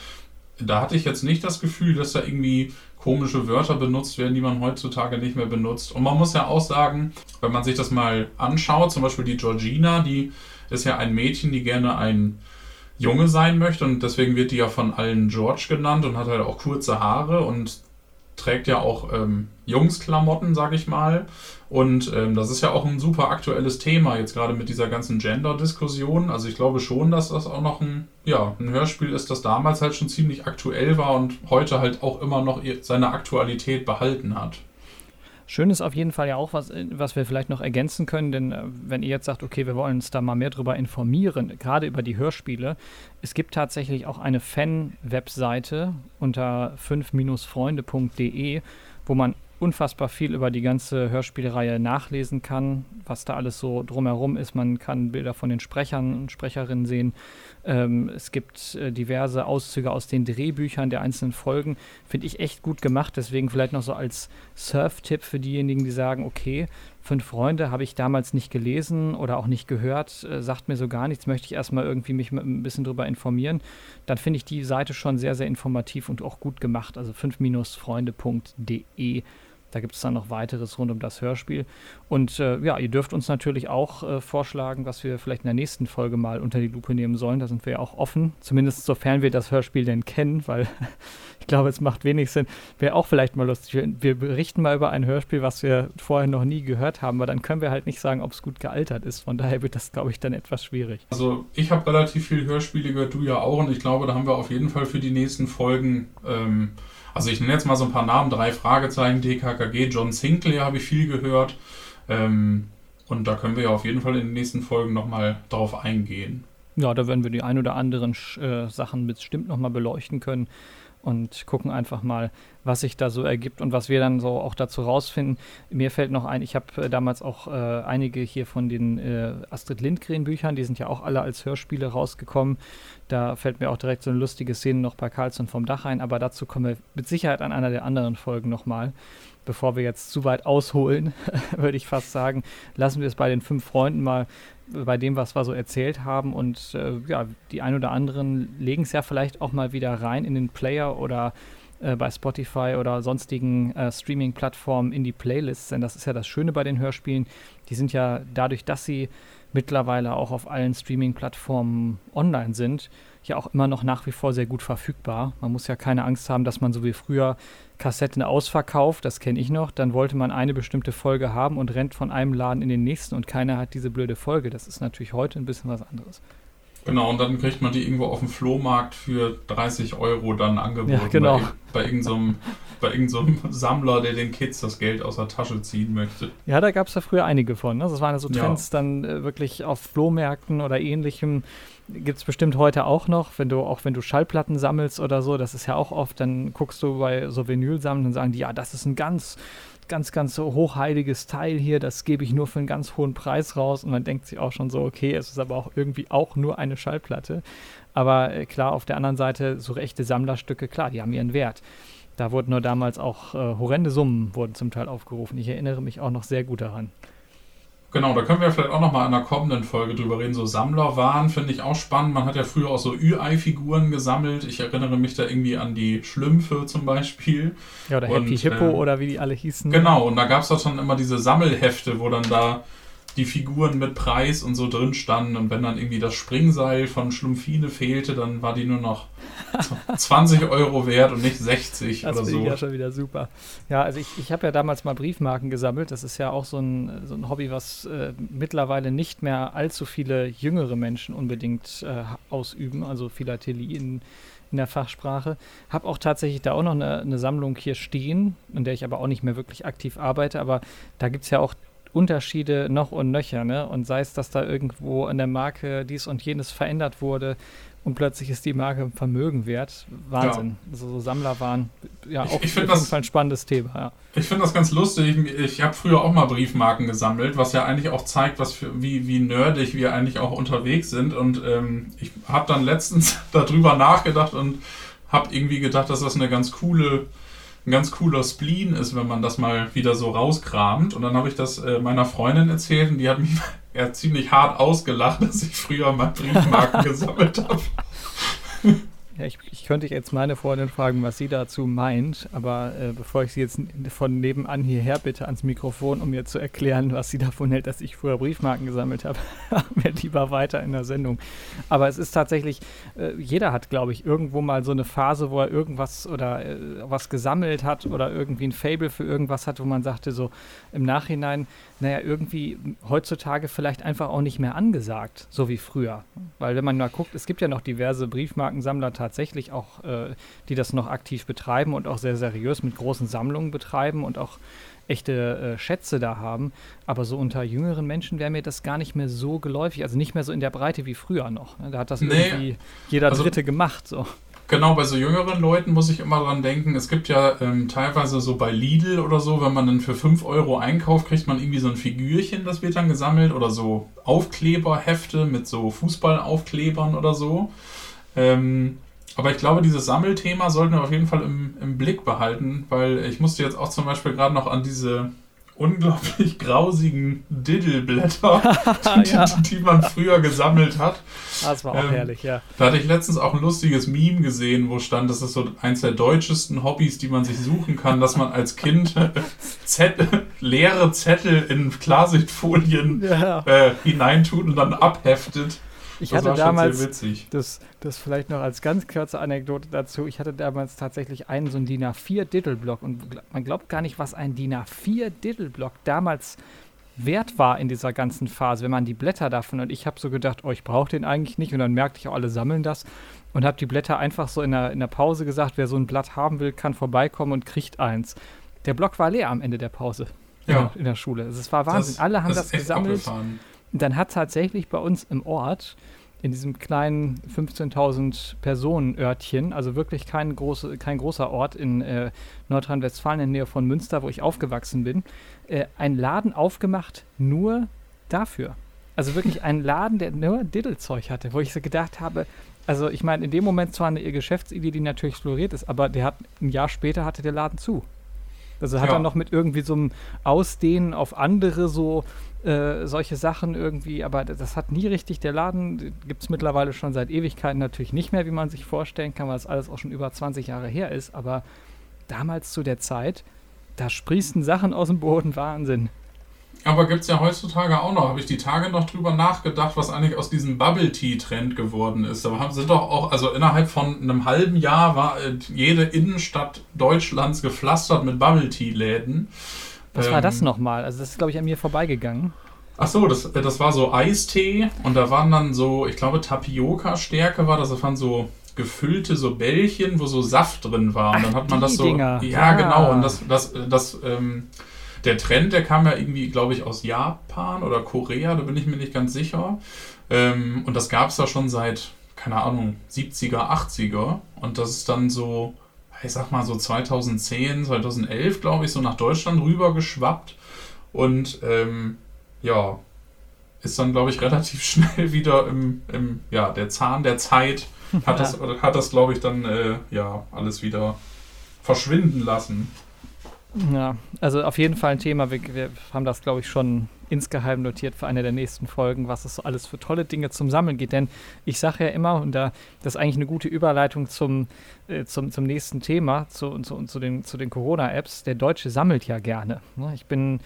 da hatte ich jetzt nicht das Gefühl, dass da irgendwie komische Wörter benutzt werden, die man heutzutage nicht mehr benutzt. Und man muss ja auch sagen, wenn man sich das mal anschaut, zum Beispiel die Georgina, die ist ja ein Mädchen, die gerne ein Junge sein möchte und deswegen wird die ja von allen George genannt und hat halt auch kurze Haare und trägt ja auch ähm, Jungsklamotten, sag ich mal. Und ähm, das ist ja auch ein super aktuelles Thema, jetzt gerade mit dieser ganzen Gender-Diskussion. Also ich glaube schon, dass das auch noch ein, ja, ein Hörspiel ist, das damals halt schon ziemlich aktuell war und heute halt auch immer noch seine Aktualität behalten hat. Schön ist auf jeden Fall ja auch, was, was wir vielleicht noch ergänzen können, denn äh, wenn ihr jetzt sagt, okay, wir wollen uns da mal mehr drüber informieren, gerade über die Hörspiele, es gibt tatsächlich auch eine Fan-Webseite unter 5-freunde.de, wo man unfassbar viel über die ganze Hörspielreihe nachlesen kann, was da alles so drumherum ist. Man kann Bilder von den Sprechern und Sprecherinnen sehen. Ähm, es gibt äh, diverse Auszüge aus den Drehbüchern der einzelnen Folgen. Finde ich echt gut gemacht. Deswegen vielleicht noch so als Surf-Tipp für diejenigen, die sagen, okay, Fünf Freunde habe ich damals nicht gelesen oder auch nicht gehört, äh, sagt mir so gar nichts, möchte ich erstmal irgendwie mich ein bisschen drüber informieren. Dann finde ich die Seite schon sehr, sehr informativ und auch gut gemacht. Also 5-freunde.de da gibt es dann noch weiteres rund um das Hörspiel. Und äh, ja, ihr dürft uns natürlich auch äh, vorschlagen, was wir vielleicht in der nächsten Folge mal unter die Lupe nehmen sollen. Da sind wir ja auch offen, zumindest sofern wir das Hörspiel denn kennen, weil ich glaube, es macht wenig Sinn. Wäre auch vielleicht mal lustig. Wir, wir, berichten mal über ein Hörspiel, was wir vorher noch nie gehört haben, aber dann können wir halt nicht sagen, ob es gut gealtert ist. Von daher wird das, glaube ich, dann etwas schwierig. Also ich habe relativ viele Hörspiele gehört, du ja auch, und ich glaube, da haben wir auf jeden Fall für die nächsten Folgen. Ähm, also ich nenne jetzt mal so ein paar Namen, drei Fragezeichen, DKKG, John Sinclair habe ich viel gehört. Ähm, und da können wir ja auf jeden Fall in den nächsten Folgen nochmal drauf eingehen. Ja, da werden wir die ein oder anderen äh, Sachen bestimmt nochmal beleuchten können und gucken einfach mal, was sich da so ergibt und was wir dann so auch dazu rausfinden. Mir fällt noch ein, ich habe äh, damals auch äh, einige hier von den äh, Astrid Lindgren Büchern, die sind ja auch alle als Hörspiele rausgekommen. Da fällt mir auch direkt so eine lustige Szene noch bei Carlson vom Dach ein, aber dazu kommen wir mit Sicherheit an einer der anderen Folgen nochmal. Bevor wir jetzt zu weit ausholen, würde ich fast sagen, lassen wir es bei den fünf Freunden mal bei dem, was wir so erzählt haben. Und äh, ja, die ein oder anderen legen es ja vielleicht auch mal wieder rein in den Player oder äh, bei Spotify oder sonstigen äh, Streaming-Plattformen in die Playlists. Denn das ist ja das Schöne bei den Hörspielen. Die sind ja dadurch, dass sie mittlerweile auch auf allen Streaming-Plattformen online sind, ja auch immer noch nach wie vor sehr gut verfügbar. Man muss ja keine Angst haben, dass man so wie früher Kassetten ausverkauft, das kenne ich noch, dann wollte man eine bestimmte Folge haben und rennt von einem Laden in den nächsten und keiner hat diese blöde Folge. Das ist natürlich heute ein bisschen was anderes. Genau, und dann kriegt man die irgendwo auf dem Flohmarkt für 30 Euro dann angeboten. Ja, genau. Bei, bei irgendeinem bei irgendeinem Sammler, der den Kids das Geld aus der Tasche ziehen möchte. Ja, da gab es ja früher einige von. Ne? Das waren ja so Trends ja. dann äh, wirklich auf Flohmärkten oder ähnlichem. Gibt es bestimmt heute auch noch, wenn du, auch wenn du Schallplatten sammelst oder so, das ist ja auch oft, dann guckst du bei so Vinylsammeln und sagen die, ja, das ist ein ganz ganz, ganz so hochheiliges Teil hier, das gebe ich nur für einen ganz hohen Preis raus. Und man denkt sich auch schon so, okay, es ist aber auch irgendwie auch nur eine Schallplatte. Aber äh, klar, auf der anderen Seite, so echte Sammlerstücke, klar, die haben ihren Wert. Da wurden nur damals auch äh, horrende Summen wurden zum Teil aufgerufen. Ich erinnere mich auch noch sehr gut daran. Genau, da können wir vielleicht auch nochmal in einer kommenden Folge drüber reden. So Sammlerwaren finde ich auch spannend. Man hat ja früher auch so Ü-Ei-Figuren gesammelt. Ich erinnere mich da irgendwie an die Schlümpfe zum Beispiel. Ja, oder Happy Hippo äh, oder wie die alle hießen. Genau, und da gab es auch schon immer diese Sammelhefte, wo dann da die Figuren mit Preis und so drin standen. Und wenn dann irgendwie das Springseil von Schlumpfine fehlte, dann war die nur noch 20 Euro wert und nicht 60 das oder so. Das ja schon wieder super. Ja, also ich, ich habe ja damals mal Briefmarken gesammelt. Das ist ja auch so ein, so ein Hobby, was äh, mittlerweile nicht mehr allzu viele jüngere Menschen unbedingt äh, ausüben, also Philatelie in, in der Fachsprache. Habe auch tatsächlich da auch noch eine, eine Sammlung hier stehen, in der ich aber auch nicht mehr wirklich aktiv arbeite. Aber da gibt es ja auch Unterschiede noch und nöcher, ne? Und sei es, dass da irgendwo an der Marke dies und jenes verändert wurde und plötzlich ist die Marke Vermögen wert. Wahnsinn. Ja. Also so Sammler waren ja auch ich, ich auf jeden das, Fall ein spannendes Thema. Ja. Ich finde das ganz lustig. Ich, ich habe früher auch mal Briefmarken gesammelt, was ja eigentlich auch zeigt, was für, wie, wie nerdig wir eigentlich auch unterwegs sind. Und ähm, ich habe dann letztens darüber nachgedacht und habe irgendwie gedacht, dass das eine ganz coole ein ganz cooler Spleen ist, wenn man das mal wieder so rauskramt. Und dann habe ich das äh, meiner Freundin erzählt und die hat mich ja, ziemlich hart ausgelacht, dass ich früher mal Briefmarken gesammelt habe. Ja, ich, ich, könnte jetzt meine Freundin fragen, was sie dazu meint, aber äh, bevor ich sie jetzt von nebenan hierher bitte ans Mikrofon, um mir zu erklären, was sie davon hält, dass ich früher Briefmarken gesammelt habe, wir lieber weiter in der Sendung. Aber es ist tatsächlich, äh, jeder hat, glaube ich, irgendwo mal so eine Phase, wo er irgendwas oder äh, was gesammelt hat oder irgendwie ein Fable für irgendwas hat, wo man sagte, so im Nachhinein, naja, irgendwie heutzutage vielleicht einfach auch nicht mehr angesagt, so wie früher. Weil wenn man mal guckt, es gibt ja noch diverse Briefmarkensammler tatsächlich auch, äh, die das noch aktiv betreiben und auch sehr seriös mit großen Sammlungen betreiben und auch echte äh, Schätze da haben. Aber so unter jüngeren Menschen wäre mir das gar nicht mehr so geläufig, also nicht mehr so in der Breite wie früher noch. Ne? Da hat das nee, irgendwie jeder also, Dritte gemacht. So. Genau, bei so jüngeren Leuten muss ich immer dran denken. Es gibt ja ähm, teilweise so bei Lidl oder so, wenn man dann für 5 Euro einkauft, kriegt man irgendwie so ein Figürchen, das wird dann gesammelt oder so Aufkleberhefte mit so Fußballaufklebern oder so. Ähm, aber ich glaube, dieses Sammelthema sollten wir auf jeden Fall im, im Blick behalten, weil ich musste jetzt auch zum Beispiel gerade noch an diese unglaublich grausigen Diddleblätter, ja. die, die, man früher gesammelt hat. Das war auch ähm, herrlich, ja. Da hatte ich letztens auch ein lustiges Meme gesehen, wo stand, das ist so eins der deutschesten Hobbys, die man sich suchen kann, dass man als Kind Zettel, leere Zettel in Klarsichtfolien ja. äh, hineintut und dann abheftet. Ich das hatte damals, das, das vielleicht noch als ganz kurze Anekdote dazu, ich hatte damals tatsächlich einen so einen DIN A4 Diddleblock und man glaubt gar nicht, was ein DIN A4 Diddleblock damals wert war in dieser ganzen Phase, wenn man die Blätter davon und ich habe so gedacht, oh, ich brauche den eigentlich nicht und dann merkte ich auch, alle sammeln das und habe die Blätter einfach so in der, in der Pause gesagt, wer so ein Blatt haben will, kann vorbeikommen und kriegt eins. Der Block war leer am Ende der Pause ja. in, der, in der Schule. Also es war Wahnsinn. Das, Alle haben das, das gesammelt. Abgefahren dann hat tatsächlich bei uns im Ort, in diesem kleinen 15.000 Personen Örtchen, also wirklich kein, große, kein großer Ort in äh, Nordrhein-Westfalen in der Nähe von Münster, wo ich aufgewachsen bin, äh, ein Laden aufgemacht nur dafür. Also wirklich ein Laden, der nur Diddelzeug hatte, wo ich so gedacht habe, also ich meine, in dem Moment zwar eine Geschäftsidee, die natürlich floriert ist, aber der hat ein Jahr später hatte der Laden zu. Also hat ja. er noch mit irgendwie so einem Ausdehnen auf andere so äh, solche Sachen irgendwie, aber das hat nie richtig, der Laden gibt es mittlerweile schon seit Ewigkeiten natürlich nicht mehr, wie man sich vorstellen kann, weil das alles auch schon über 20 Jahre her ist, aber damals zu der Zeit, da sprießen Sachen aus dem Boden, Wahnsinn. Aber gibt es ja heutzutage auch noch, habe ich die Tage noch drüber nachgedacht, was eigentlich aus diesem Bubble Tea Trend geworden ist. Da sind doch auch, also innerhalb von einem halben Jahr war äh, jede Innenstadt Deutschlands gepflastert mit Bubble Tea Läden. Was ähm, war das ähm, nochmal? Also das ist, glaube ich, an mir vorbeigegangen. Ach so, das, äh, das war so Eistee und da waren dann so, ich glaube Tapioca-Stärke war das, das waren so gefüllte so Bällchen, wo so Saft drin war. Und dann hat man das so. Dinger. Ja, genau. Und das, das, das, ähm, der Trend, der kam ja irgendwie, glaube ich, aus Japan oder Korea, da bin ich mir nicht ganz sicher. Ähm, und das gab es da schon seit, keine Ahnung, 70er, 80er. Und das ist dann so, ich sag mal so 2010, 2011, glaube ich, so nach Deutschland rüber geschwappt. Und ähm, ja, ist dann, glaube ich, relativ schnell wieder im, im, ja, der Zahn der Zeit hat das, hat das glaube ich, dann äh, ja alles wieder verschwinden lassen. Ja, also auf jeden Fall ein Thema. Wir, wir haben das, glaube ich, schon insgeheim notiert für eine der nächsten Folgen, was es so alles für tolle Dinge zum Sammeln geht. Denn ich sage ja immer, und da das ist eigentlich eine gute Überleitung zum, äh, zum, zum nächsten Thema, zu, zu, zu den, zu den Corona-Apps, der Deutsche sammelt ja gerne. Ne? Ich bin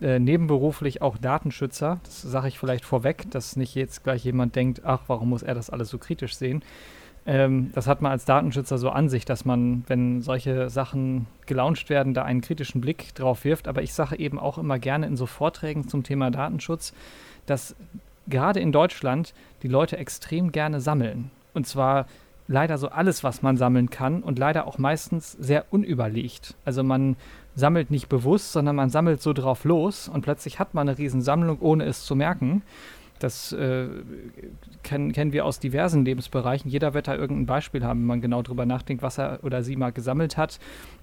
äh, nebenberuflich auch Datenschützer. Das sage ich vielleicht vorweg, dass nicht jetzt gleich jemand denkt, ach, warum muss er das alles so kritisch sehen? Ähm, das hat man als Datenschützer so an sich, dass man, wenn solche Sachen gelauncht werden, da einen kritischen Blick drauf wirft. Aber ich sage eben auch immer gerne in so Vorträgen zum Thema Datenschutz, dass gerade in Deutschland die Leute extrem gerne sammeln. Und zwar leider so alles, was man sammeln kann und leider auch meistens sehr unüberlegt. Also man sammelt nicht bewusst, sondern man sammelt so drauf los und plötzlich hat man eine Riesensammlung, ohne es zu merken. Das äh, kennen, kennen wir aus diversen Lebensbereichen. Jeder wird da irgendein Beispiel haben, wenn man genau drüber nachdenkt, was er oder sie mal gesammelt hat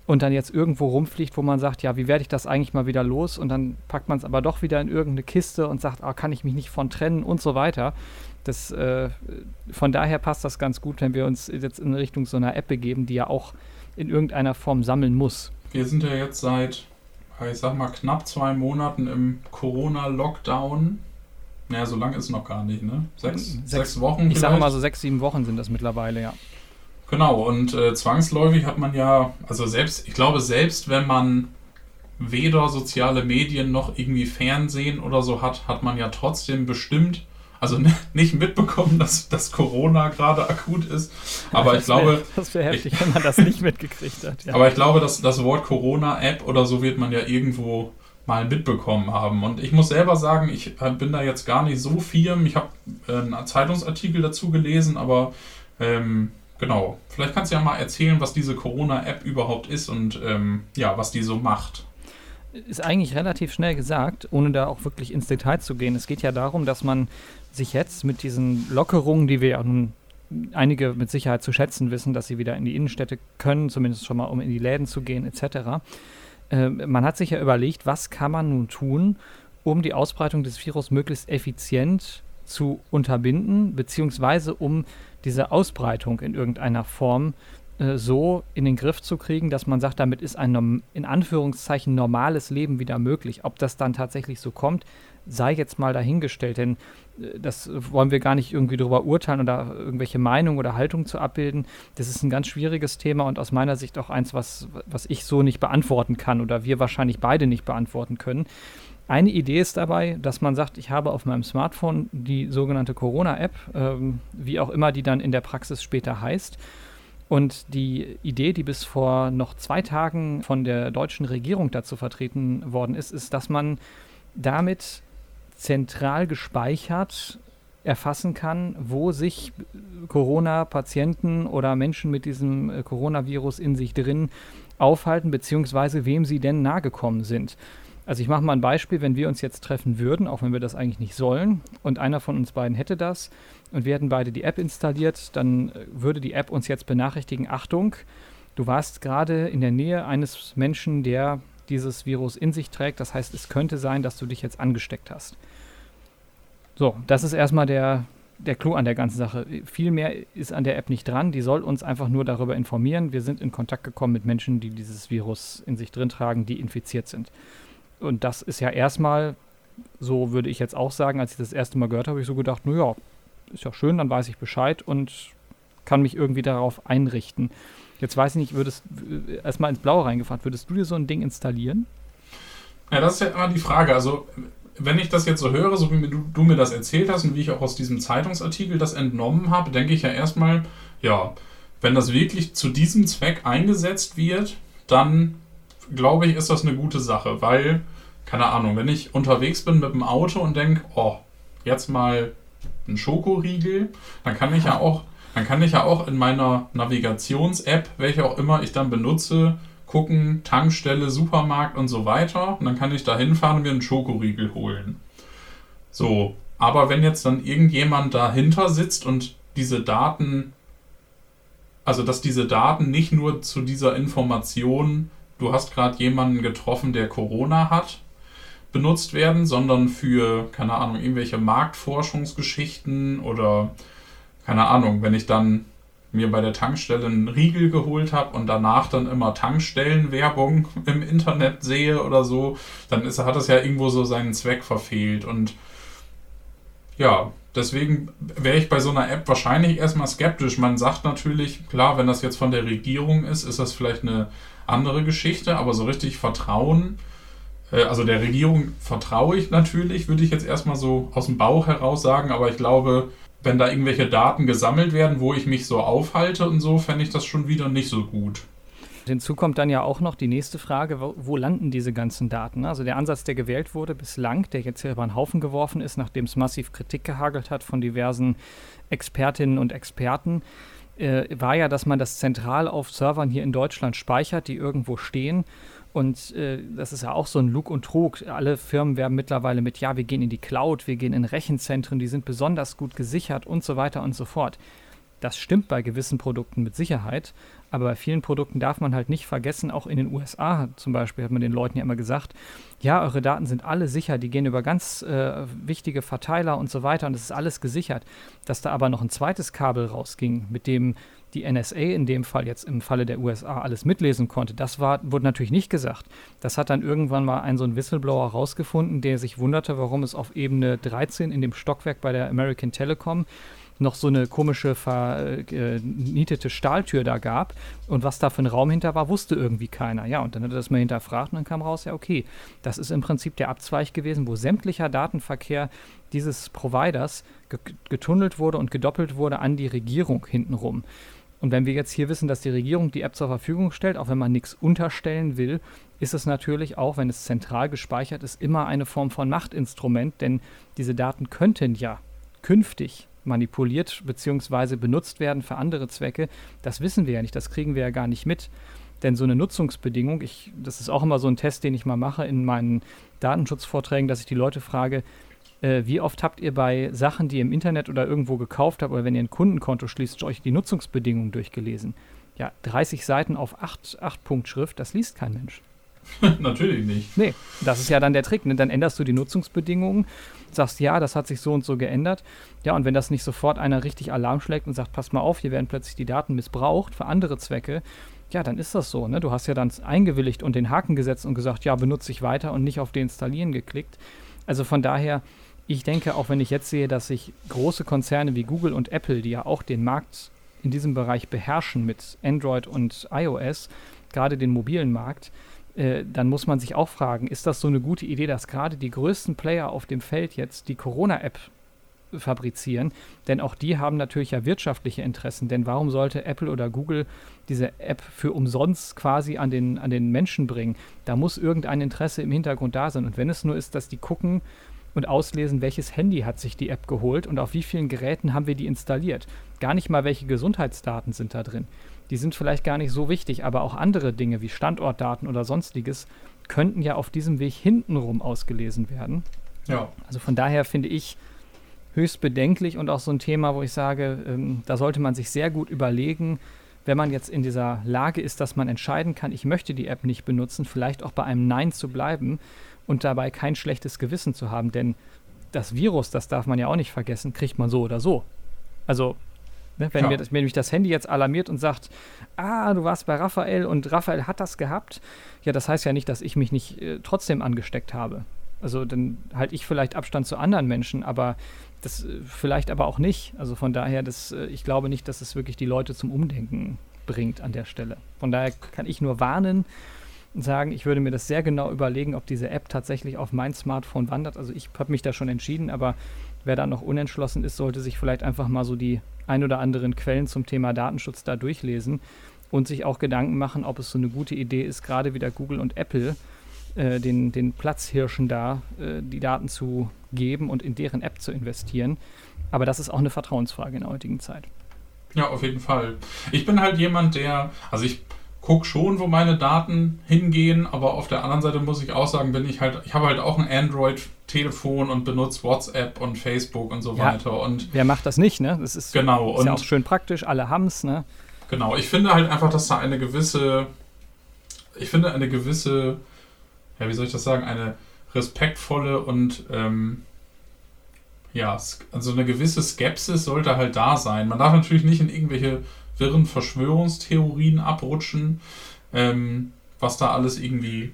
und dann jetzt irgendwo rumfliegt, wo man sagt, ja, wie werde ich das eigentlich mal wieder los? Und dann packt man es aber doch wieder in irgendeine Kiste und sagt, ah, kann ich mich nicht von trennen und so weiter. Das, äh, von daher passt das ganz gut, wenn wir uns jetzt in Richtung so einer App begeben, die ja auch in irgendeiner Form sammeln muss. Wir sind ja jetzt seit, ich sag mal, knapp zwei Monaten im Corona-Lockdown. Naja, so lange ist es noch gar nicht, ne? Sechs, sechs, sechs Wochen. Ich sage mal so sechs, sieben Wochen sind das mittlerweile, ja. Genau, und äh, zwangsläufig hat man ja, also selbst, ich glaube, selbst wenn man weder soziale Medien noch irgendwie Fernsehen oder so hat, hat man ja trotzdem bestimmt also nicht mitbekommen, dass, dass Corona gerade akut ist. Aber das ich wär, glaube. Das wäre heftig, ich, wenn man das nicht mitgekriegt hat. Ja. Aber ich glaube, dass das Wort Corona-App oder so wird man ja irgendwo mal mitbekommen haben. Und ich muss selber sagen, ich äh, bin da jetzt gar nicht so firm. Ich habe äh, einen Zeitungsartikel dazu gelesen, aber ähm, genau. Vielleicht kannst du ja mal erzählen, was diese Corona-App überhaupt ist und ähm, ja, was die so macht ist eigentlich relativ schnell gesagt, ohne da auch wirklich ins Detail zu gehen. Es geht ja darum, dass man sich jetzt mit diesen Lockerungen, die wir ja nun einige mit Sicherheit zu schätzen wissen, dass sie wieder in die Innenstädte können, zumindest schon mal um in die Läden zu gehen etc. Äh, man hat sich ja überlegt, was kann man nun tun, um die Ausbreitung des Virus möglichst effizient zu unterbinden, beziehungsweise um diese Ausbreitung in irgendeiner Form äh, so in den Griff zu kriegen, dass man sagt, damit ist ein in Anführungszeichen normales Leben wieder möglich. Ob das dann tatsächlich so kommt, sei jetzt mal dahingestellt, denn das wollen wir gar nicht irgendwie darüber urteilen oder irgendwelche Meinungen oder Haltungen zu abbilden. Das ist ein ganz schwieriges Thema und aus meiner Sicht auch eins, was, was ich so nicht beantworten kann oder wir wahrscheinlich beide nicht beantworten können. Eine Idee ist dabei, dass man sagt, ich habe auf meinem Smartphone die sogenannte Corona-App, ähm, wie auch immer die dann in der Praxis später heißt. Und die Idee, die bis vor noch zwei Tagen von der deutschen Regierung dazu vertreten worden ist, ist, dass man damit zentral gespeichert erfassen kann, wo sich Corona-Patienten oder Menschen mit diesem äh, Coronavirus in sich drin aufhalten, beziehungsweise wem sie denn nahegekommen sind. Also ich mache mal ein Beispiel, wenn wir uns jetzt treffen würden, auch wenn wir das eigentlich nicht sollen, und einer von uns beiden hätte das und wir hätten beide die App installiert, dann äh, würde die App uns jetzt benachrichtigen, Achtung, du warst gerade in der Nähe eines Menschen, der dieses Virus in sich trägt. Das heißt, es könnte sein, dass du dich jetzt angesteckt hast. So, das ist erstmal der, der Clou an der ganzen Sache. Viel mehr ist an der App nicht dran. Die soll uns einfach nur darüber informieren. Wir sind in Kontakt gekommen mit Menschen, die dieses Virus in sich drin tragen, die infiziert sind. Und das ist ja erstmal, so würde ich jetzt auch sagen, als ich das erste Mal gehört habe, habe ich so gedacht, naja, ist ja schön, dann weiß ich Bescheid und kann mich irgendwie darauf einrichten. Jetzt weiß ich nicht, würdest äh, erstmal ins Blaue reingefragt, würdest du dir so ein Ding installieren? Ja, das ist ja immer die Frage. Also, wenn ich das jetzt so höre, so wie du, du mir das erzählt hast und wie ich auch aus diesem Zeitungsartikel das entnommen habe, denke ich ja erstmal, ja, wenn das wirklich zu diesem Zweck eingesetzt wird, dann glaube ich, ist das eine gute Sache, weil keine Ahnung, wenn ich unterwegs bin mit dem Auto und denke, oh, jetzt mal ein Schokoriegel, dann kann ich ja auch, dann kann ich ja auch in meiner Navigations-App, welche auch immer ich dann benutze, gucken, Tankstelle, Supermarkt und so weiter. Und dann kann ich da hinfahren und mir einen Schokoriegel holen. So, aber wenn jetzt dann irgendjemand dahinter sitzt und diese Daten, also dass diese Daten nicht nur zu dieser Information, du hast gerade jemanden getroffen, der Corona hat, benutzt werden, sondern für, keine Ahnung, irgendwelche Marktforschungsgeschichten oder, keine Ahnung, wenn ich dann mir bei der Tankstelle einen Riegel geholt habe und danach dann immer Tankstellenwerbung im Internet sehe oder so, dann ist, hat das ja irgendwo so seinen Zweck verfehlt. Und ja, deswegen wäre ich bei so einer App wahrscheinlich erstmal skeptisch. Man sagt natürlich, klar, wenn das jetzt von der Regierung ist, ist das vielleicht eine andere Geschichte, aber so richtig Vertrauen äh, also der Regierung vertraue ich natürlich, würde ich jetzt erstmal so aus dem Bauch heraus sagen, aber ich glaube, wenn da irgendwelche Daten gesammelt werden, wo ich mich so aufhalte und so, fände ich das schon wieder nicht so gut. Hinzu kommt dann ja auch noch die nächste Frage, wo, wo, landen diese ganzen Daten? Also der Ansatz, der gewählt wurde bislang, der jetzt hier über den Haufen geworfen ist, nachdem es massiv Kritik gehagelt hat von diversen Expertinnen und Experten, äh, war ja, dass man das zentral auf Servern hier in Deutschland speichert, die irgendwo stehen und äh, das ist ja auch so ein Lug und Trug. Alle Firmen werben mittlerweile mit, ja, wir gehen in die Cloud, wir gehen in Rechenzentren, die sind besonders gut gesichert und so weiter und so fort. Das stimmt bei gewissen Produkten mit Sicherheit, aber bei vielen Produkten darf man halt nicht vergessen, auch in den USA zum Beispiel hat man den Leuten ja immer gesagt, ja, eure Daten sind alle sicher, die gehen über ganz äh, wichtige Verteiler und so weiter und es ist alles gesichert. Dass da aber noch ein zweites Kabel rausging, mit dem die NSA in dem Fall jetzt im Falle der USA alles mitlesen konnte, das war, wurde natürlich nicht gesagt. Das hat dann irgendwann mal ein so ein Whistleblower rausgefunden, der sich wunderte, warum es auf Ebene 13 in dem Stockwerk bei der American Telecom noch so eine komische vernietete Stahltür da gab und was da für ein Raum hinter war, wusste irgendwie keiner. Ja, und dann hat er das mal hinterfragt und dann kam raus, ja, okay, das ist im Prinzip der Abzweig gewesen, wo sämtlicher Datenverkehr dieses Providers getunnelt wurde und gedoppelt wurde an die Regierung hintenrum. Und wenn wir jetzt hier wissen, dass die Regierung die App zur Verfügung stellt, auch wenn man nichts unterstellen will, ist es natürlich auch, wenn es zentral gespeichert ist, immer eine Form von Machtinstrument, denn diese Daten könnten ja künftig manipuliert bzw. benutzt werden für andere Zwecke. Das wissen wir ja nicht, das kriegen wir ja gar nicht mit. Denn so eine Nutzungsbedingung, ich, das ist auch immer so ein Test, den ich mal mache in meinen Datenschutzvorträgen, dass ich die Leute frage, äh, wie oft habt ihr bei Sachen, die ihr im Internet oder irgendwo gekauft habt, oder wenn ihr ein Kundenkonto schließt, euch die Nutzungsbedingungen durchgelesen? Ja, 30 Seiten auf 8, 8 Punkt Schrift, das liest kein Mensch. Natürlich nicht. Nee, das ist ja dann der Trick. Ne? Dann änderst du die Nutzungsbedingungen, sagst, ja, das hat sich so und so geändert. Ja, und wenn das nicht sofort einer richtig Alarm schlägt und sagt, pass mal auf, hier werden plötzlich die Daten missbraucht für andere Zwecke, ja, dann ist das so. Ne? Du hast ja dann eingewilligt und den Haken gesetzt und gesagt, ja, benutze ich weiter und nicht auf Deinstallieren geklickt. Also von daher, ich denke, auch wenn ich jetzt sehe, dass sich große Konzerne wie Google und Apple, die ja auch den Markt in diesem Bereich beherrschen mit Android und iOS, gerade den mobilen Markt, äh, dann muss man sich auch fragen, ist das so eine gute Idee, dass gerade die größten Player auf dem Feld jetzt die Corona-App fabrizieren? Denn auch die haben natürlich ja wirtschaftliche Interessen. Denn warum sollte Apple oder Google diese App für umsonst quasi an den, an den Menschen bringen? Da muss irgendein Interesse im Hintergrund da sein. Und wenn es nur ist, dass die gucken, und auslesen, welches Handy hat sich die App geholt und auf wie vielen Geräten haben wir die installiert. Gar nicht mal, welche Gesundheitsdaten sind da drin. Die sind vielleicht gar nicht so wichtig, aber auch andere Dinge wie Standortdaten oder sonstiges könnten ja auf diesem Weg hintenrum ausgelesen werden. Ja. Also von daher finde ich höchst bedenklich und auch so ein Thema, wo ich sage, ähm, da sollte man sich sehr gut überlegen, wenn man jetzt in dieser Lage ist, dass man entscheiden kann, ich möchte die App nicht benutzen, vielleicht auch bei einem Nein zu bleiben und dabei kein schlechtes Gewissen zu haben. Denn das Virus, das darf man ja auch nicht vergessen, kriegt man so oder so. Also, ne, wenn, ja. mir das, wenn mich das Handy jetzt alarmiert und sagt, ah, du warst bei Raphael und Raphael hat das gehabt, ja, das heißt ja nicht, dass ich mich nicht äh, trotzdem angesteckt habe. Also dann halte ich vielleicht Abstand zu anderen Menschen, aber das äh, vielleicht aber auch nicht. Also von daher, das, äh, ich glaube nicht, dass es wirklich die Leute zum Umdenken bringt an der Stelle. Von daher kann ich nur warnen sagen, ich würde mir das sehr genau überlegen, ob diese App tatsächlich auf mein Smartphone wandert. Also ich habe mich da schon entschieden, aber wer da noch unentschlossen ist, sollte sich vielleicht einfach mal so die ein oder anderen Quellen zum Thema Datenschutz da durchlesen und sich auch Gedanken machen, ob es so eine gute Idee ist, gerade wieder Google und Apple äh, den, den Platzhirschen da äh, die Daten zu geben und in deren App zu investieren. Aber das ist auch eine Vertrauensfrage in der heutigen Zeit. Ja, auf jeden Fall. Ich bin halt jemand, der, also ich gucke schon, wo meine Daten hingehen, aber auf der anderen Seite muss ich auch sagen, bin ich halt, ich habe halt auch ein Android-Telefon und benutze WhatsApp und Facebook und so ja, weiter. Und wer macht das nicht, ne? Das ist, genau, ist ja auch schön praktisch, alle haben es, ne? Genau, ich finde halt einfach, dass da eine gewisse, ich finde eine gewisse, ja, wie soll ich das sagen, eine respektvolle und ähm, ja, also eine gewisse Skepsis sollte halt da sein. Man darf natürlich nicht in irgendwelche wirren Verschwörungstheorien abrutschen, ähm, was da alles irgendwie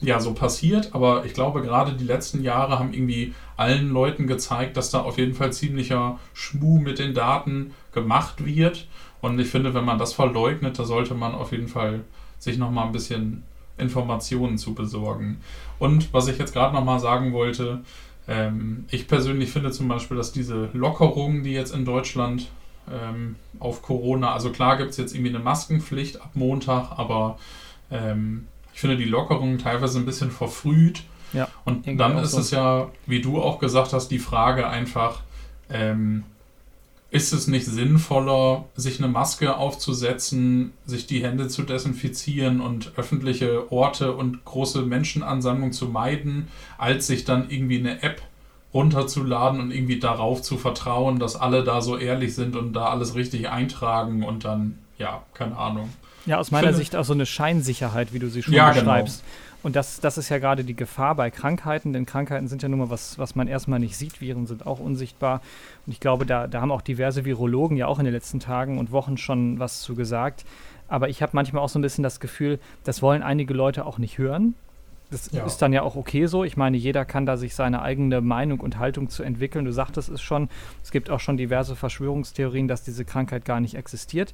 ja so passiert. Aber ich glaube, gerade die letzten Jahre haben irgendwie allen Leuten gezeigt, dass da auf jeden Fall ziemlicher Schmuh mit den Daten gemacht wird. Und ich finde, wenn man das verleugnet, da sollte man auf jeden Fall sich nochmal ein bisschen Informationen zu besorgen. Und was ich jetzt gerade nochmal sagen wollte, ähm, ich persönlich finde zum Beispiel, dass diese Lockerungen, die jetzt in Deutschland ähm, auf Corona, also klar gibt es jetzt irgendwie eine Maskenpflicht ab Montag, aber ähm, ich finde die Lockerungen teilweise ein bisschen verfrüht. Ja, und dann ist so. es ja, wie du auch gesagt hast, die Frage einfach, ähm, ist es nicht sinnvoller, sich eine Maske aufzusetzen, sich die Hände zu desinfizieren und öffentliche Orte und große Menschenansammlungen zu meiden, als sich dann irgendwie eine App runterzuladen und irgendwie darauf zu vertrauen, dass alle da so ehrlich sind und da alles richtig eintragen und dann, ja, keine Ahnung. Ja, aus meiner finde, Sicht auch so eine Scheinsicherheit, wie du sie schon ja, genau. beschreibst. Genau. Und das, das ist ja gerade die Gefahr bei Krankheiten, denn Krankheiten sind ja nun mal was, was man erstmal nicht sieht. Viren sind auch unsichtbar. Und ich glaube, da, da haben auch diverse Virologen ja auch in den letzten Tagen und Wochen schon was zu gesagt. Aber ich habe manchmal auch so ein bisschen das Gefühl, das wollen einige Leute auch nicht hören. Das ja. ist dann ja auch okay so. Ich meine, jeder kann da sich seine eigene Meinung und Haltung zu entwickeln. Du sagtest es schon, es gibt auch schon diverse Verschwörungstheorien, dass diese Krankheit gar nicht existiert.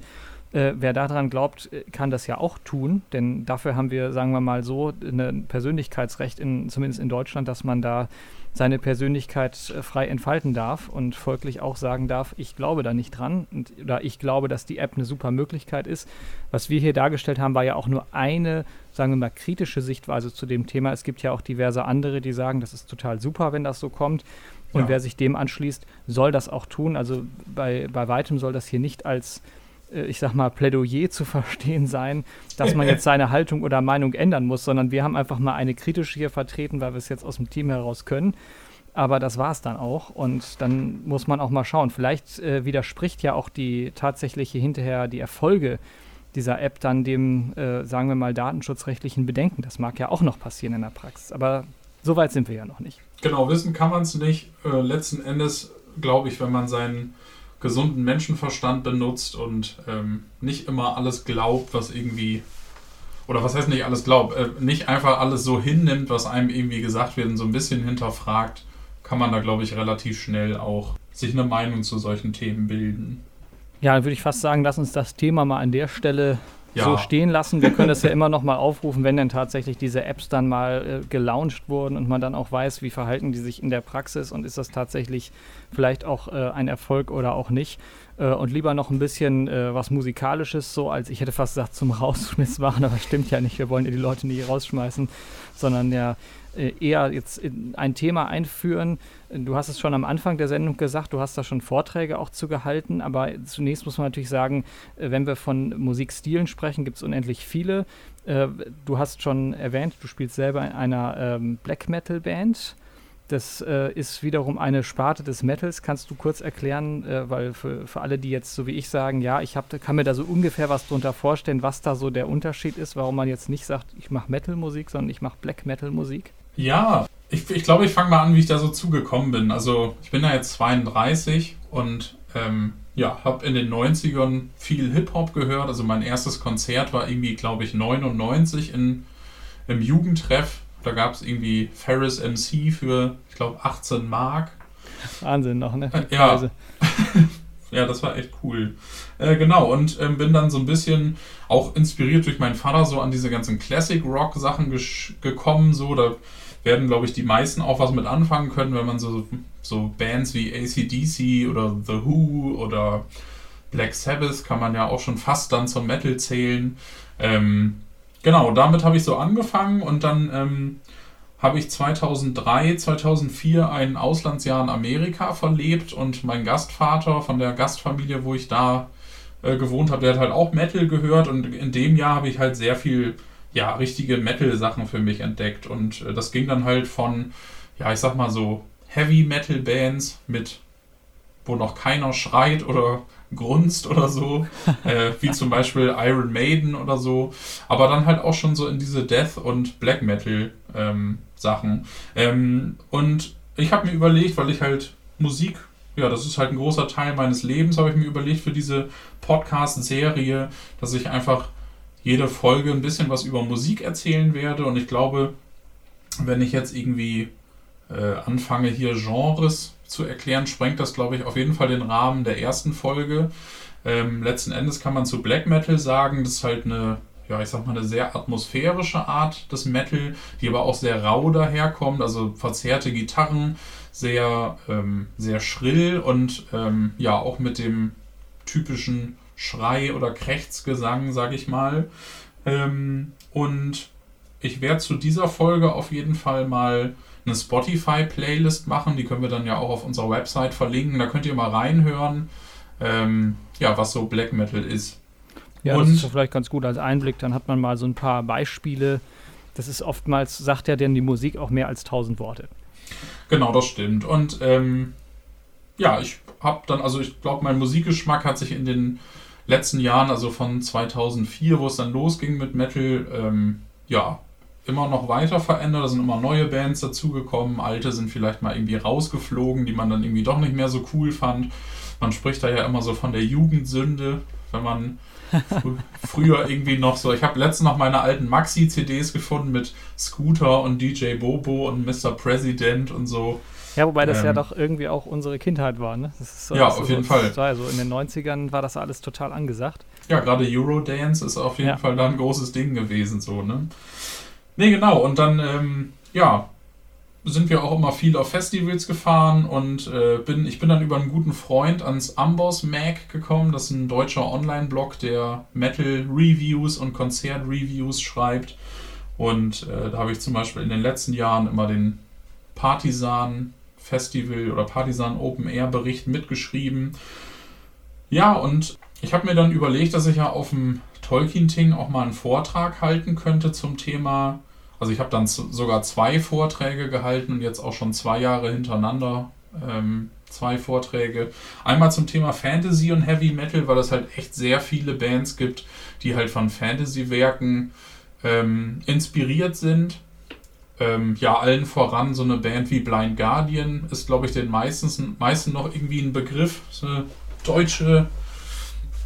Äh, wer daran glaubt, äh, kann das ja auch tun, denn dafür haben wir, sagen wir mal so, ein Persönlichkeitsrecht, in, zumindest in Deutschland, dass man da seine Persönlichkeit äh, frei entfalten darf und folglich auch sagen darf, ich glaube da nicht dran und, oder ich glaube, dass die App eine super Möglichkeit ist. Was wir hier dargestellt haben, war ja auch nur eine, sagen wir mal, kritische Sichtweise zu dem Thema. Es gibt ja auch diverse andere, die sagen, das ist total super, wenn das so kommt. Und ja. wer sich dem anschließt, soll das auch tun. Also bei, bei weitem soll das hier nicht als äh, ich sag mal, Plädoyer zu verstehen sein, dass man jetzt seine Haltung oder Meinung ändern muss, sondern wir haben einfach mal eine kritische hier vertreten, weil wir es jetzt aus dem Team heraus können. Aber das war es dann auch. Und dann muss man auch mal schauen. Vielleicht äh, widerspricht ja auch die tatsächliche hinterher die Erfolge dieser App dann dem, äh, sagen wir mal, datenschutzrechtlichen Bedenken. Das mag ja auch noch passieren in der Praxis. Aber so weit sind wir ja noch nicht. Genau, wissen kann man es nicht. Äh, letzten Endes, glaube ich, wenn man seinen gesunden Menschenverstand benutzt und ähm, nicht immer alles glaubt, was irgendwie, oder was heißt nicht alles glaubt, äh, nicht einfach alles so hinnimmt, was einem irgendwie gesagt wird und so ein bisschen hinterfragt, kann man da, glaube ich, relativ schnell auch sich eine Meinung zu solchen Themen bilden. Ja, dann würde ich fast sagen, lass uns das Thema mal an der Stelle ja. so stehen lassen. Wir können das ja immer noch mal aufrufen, wenn denn tatsächlich diese Apps dann mal äh, gelauncht wurden und man dann auch weiß, wie verhalten die sich in der Praxis und ist das tatsächlich vielleicht auch äh, ein Erfolg oder auch nicht. Äh, und lieber noch ein bisschen äh, was Musikalisches, so als ich hätte fast gesagt zum Rausschmiss machen, aber stimmt ja nicht. Wir wollen ja die Leute nicht rausschmeißen, sondern ja eher jetzt ein Thema einführen. Du hast es schon am Anfang der Sendung gesagt, du hast da schon Vorträge auch zu gehalten, aber zunächst muss man natürlich sagen, äh, wenn wir von Musikstilen sprechen, gibt es unendlich viele. Äh, du hast schon erwähnt, du spielst selber in einer ähm, Black Metal Band. Das äh, ist wiederum eine Sparte des Metals. Kannst du kurz erklären, äh, weil für, für alle, die jetzt so wie ich sagen, ja, ich hab, kann mir da so ungefähr was drunter vorstellen, was da so der Unterschied ist, warum man jetzt nicht sagt, ich mache Metal-Musik, sondern ich mache Black Metal-Musik? Ja, ich, ich glaube, ich fange mal an, wie ich da so zugekommen bin. Also ich bin da jetzt 32 und ähm, ja, habe in den 90ern viel Hip-Hop gehört. Also mein erstes Konzert war irgendwie, glaube ich, 99 in, im Jugendtreff. Da gab es irgendwie Ferris MC für, ich glaube, 18 Mark. Wahnsinn noch, ne? Ja. ja, das war echt cool. Äh, genau, und ähm, bin dann so ein bisschen auch inspiriert durch meinen Vater so an diese ganzen Classic Rock Sachen gekommen. So, da werden, glaube ich, die meisten auch was mit anfangen können, wenn man so, so Bands wie ACDC oder The Who oder Black Sabbath kann man ja auch schon fast dann zum Metal zählen. Ähm, genau, damit habe ich so angefangen und dann ähm, habe ich 2003, 2004 ein Auslandsjahr in Amerika verlebt und mein Gastvater von der Gastfamilie, wo ich da äh, gewohnt habe, der hat halt auch Metal gehört und in dem Jahr habe ich halt sehr viel, ja, richtige Metal-Sachen für mich entdeckt und äh, das ging dann halt von, ja, ich sag mal so Heavy Metal Bands mit, wo noch keiner schreit oder grunzt oder so, äh, wie zum Beispiel Iron Maiden oder so, aber dann halt auch schon so in diese Death und Black Metal ähm, Sachen. Ähm, und ich habe mir überlegt, weil ich halt Musik, ja, das ist halt ein großer Teil meines Lebens, habe ich mir überlegt für diese Podcast-Serie, dass ich einfach jede Folge ein bisschen was über Musik erzählen werde. Und ich glaube, wenn ich jetzt irgendwie äh, anfange, hier Genres zu erklären, sprengt das, glaube ich, auf jeden Fall den Rahmen der ersten Folge. Ähm, letzten Endes kann man zu Black Metal sagen, das ist halt eine, ja, ich sag mal, eine sehr atmosphärische Art des Metal, die aber auch sehr rau daherkommt, also verzerrte Gitarren, sehr, ähm, sehr schrill und ähm, ja, auch mit dem typischen Schrei- oder Krächzgesang, sag ich mal. Ähm, und ich werde zu dieser Folge auf jeden Fall mal eine Spotify-Playlist machen. Die können wir dann ja auch auf unserer Website verlinken. Da könnt ihr mal reinhören, ähm, ja, was so Black Metal ist. Ja, und, das ist vielleicht ganz gut als Einblick. Dann hat man mal so ein paar Beispiele. Das ist oftmals, sagt ja denn die Musik auch mehr als tausend Worte. Genau, das stimmt. Und ähm, ja, ich habe dann, also ich glaube, mein Musikgeschmack hat sich in den letzten Jahren, also von 2004, wo es dann losging mit Metal, ähm, ja, immer noch weiter verändert. Da sind immer neue Bands dazugekommen. Alte sind vielleicht mal irgendwie rausgeflogen, die man dann irgendwie doch nicht mehr so cool fand. Man spricht da ja immer so von der Jugendsünde, wenn man fr früher irgendwie noch so. Ich habe letztens noch meine alten Maxi-CDs gefunden mit Scooter und DJ Bobo und Mr. President und so. Ja, wobei das ähm, ja doch irgendwie auch unsere Kindheit war, ne? So, ja, auf jeden Fall. Also in den 90ern war das alles total angesagt. Ja, gerade Eurodance ist auf jeden ja. Fall da ein großes Ding gewesen, so, ne? Nee, genau. Und dann, ähm, ja, sind wir auch immer viel auf Festivals gefahren und äh, bin, ich bin dann über einen guten Freund ans Amboss Mag gekommen. Das ist ein deutscher Online-Blog, der Metal-Reviews und Konzert-Reviews schreibt. Und äh, da habe ich zum Beispiel in den letzten Jahren immer den Partisan Festival oder Partisan Open Air Bericht mitgeschrieben. Ja, und ich habe mir dann überlegt, dass ich ja auf dem Tolkien-Ting auch mal einen Vortrag halten könnte zum Thema. Also ich habe dann sogar zwei Vorträge gehalten und jetzt auch schon zwei Jahre hintereinander ähm, zwei Vorträge. Einmal zum Thema Fantasy und Heavy Metal, weil es halt echt sehr viele Bands gibt, die halt von Fantasy-Werken ähm, inspiriert sind. Ähm, ja, allen voran so eine Band wie Blind Guardian ist, glaube ich, den meisten, meisten noch irgendwie ein Begriff. So eine deutsche,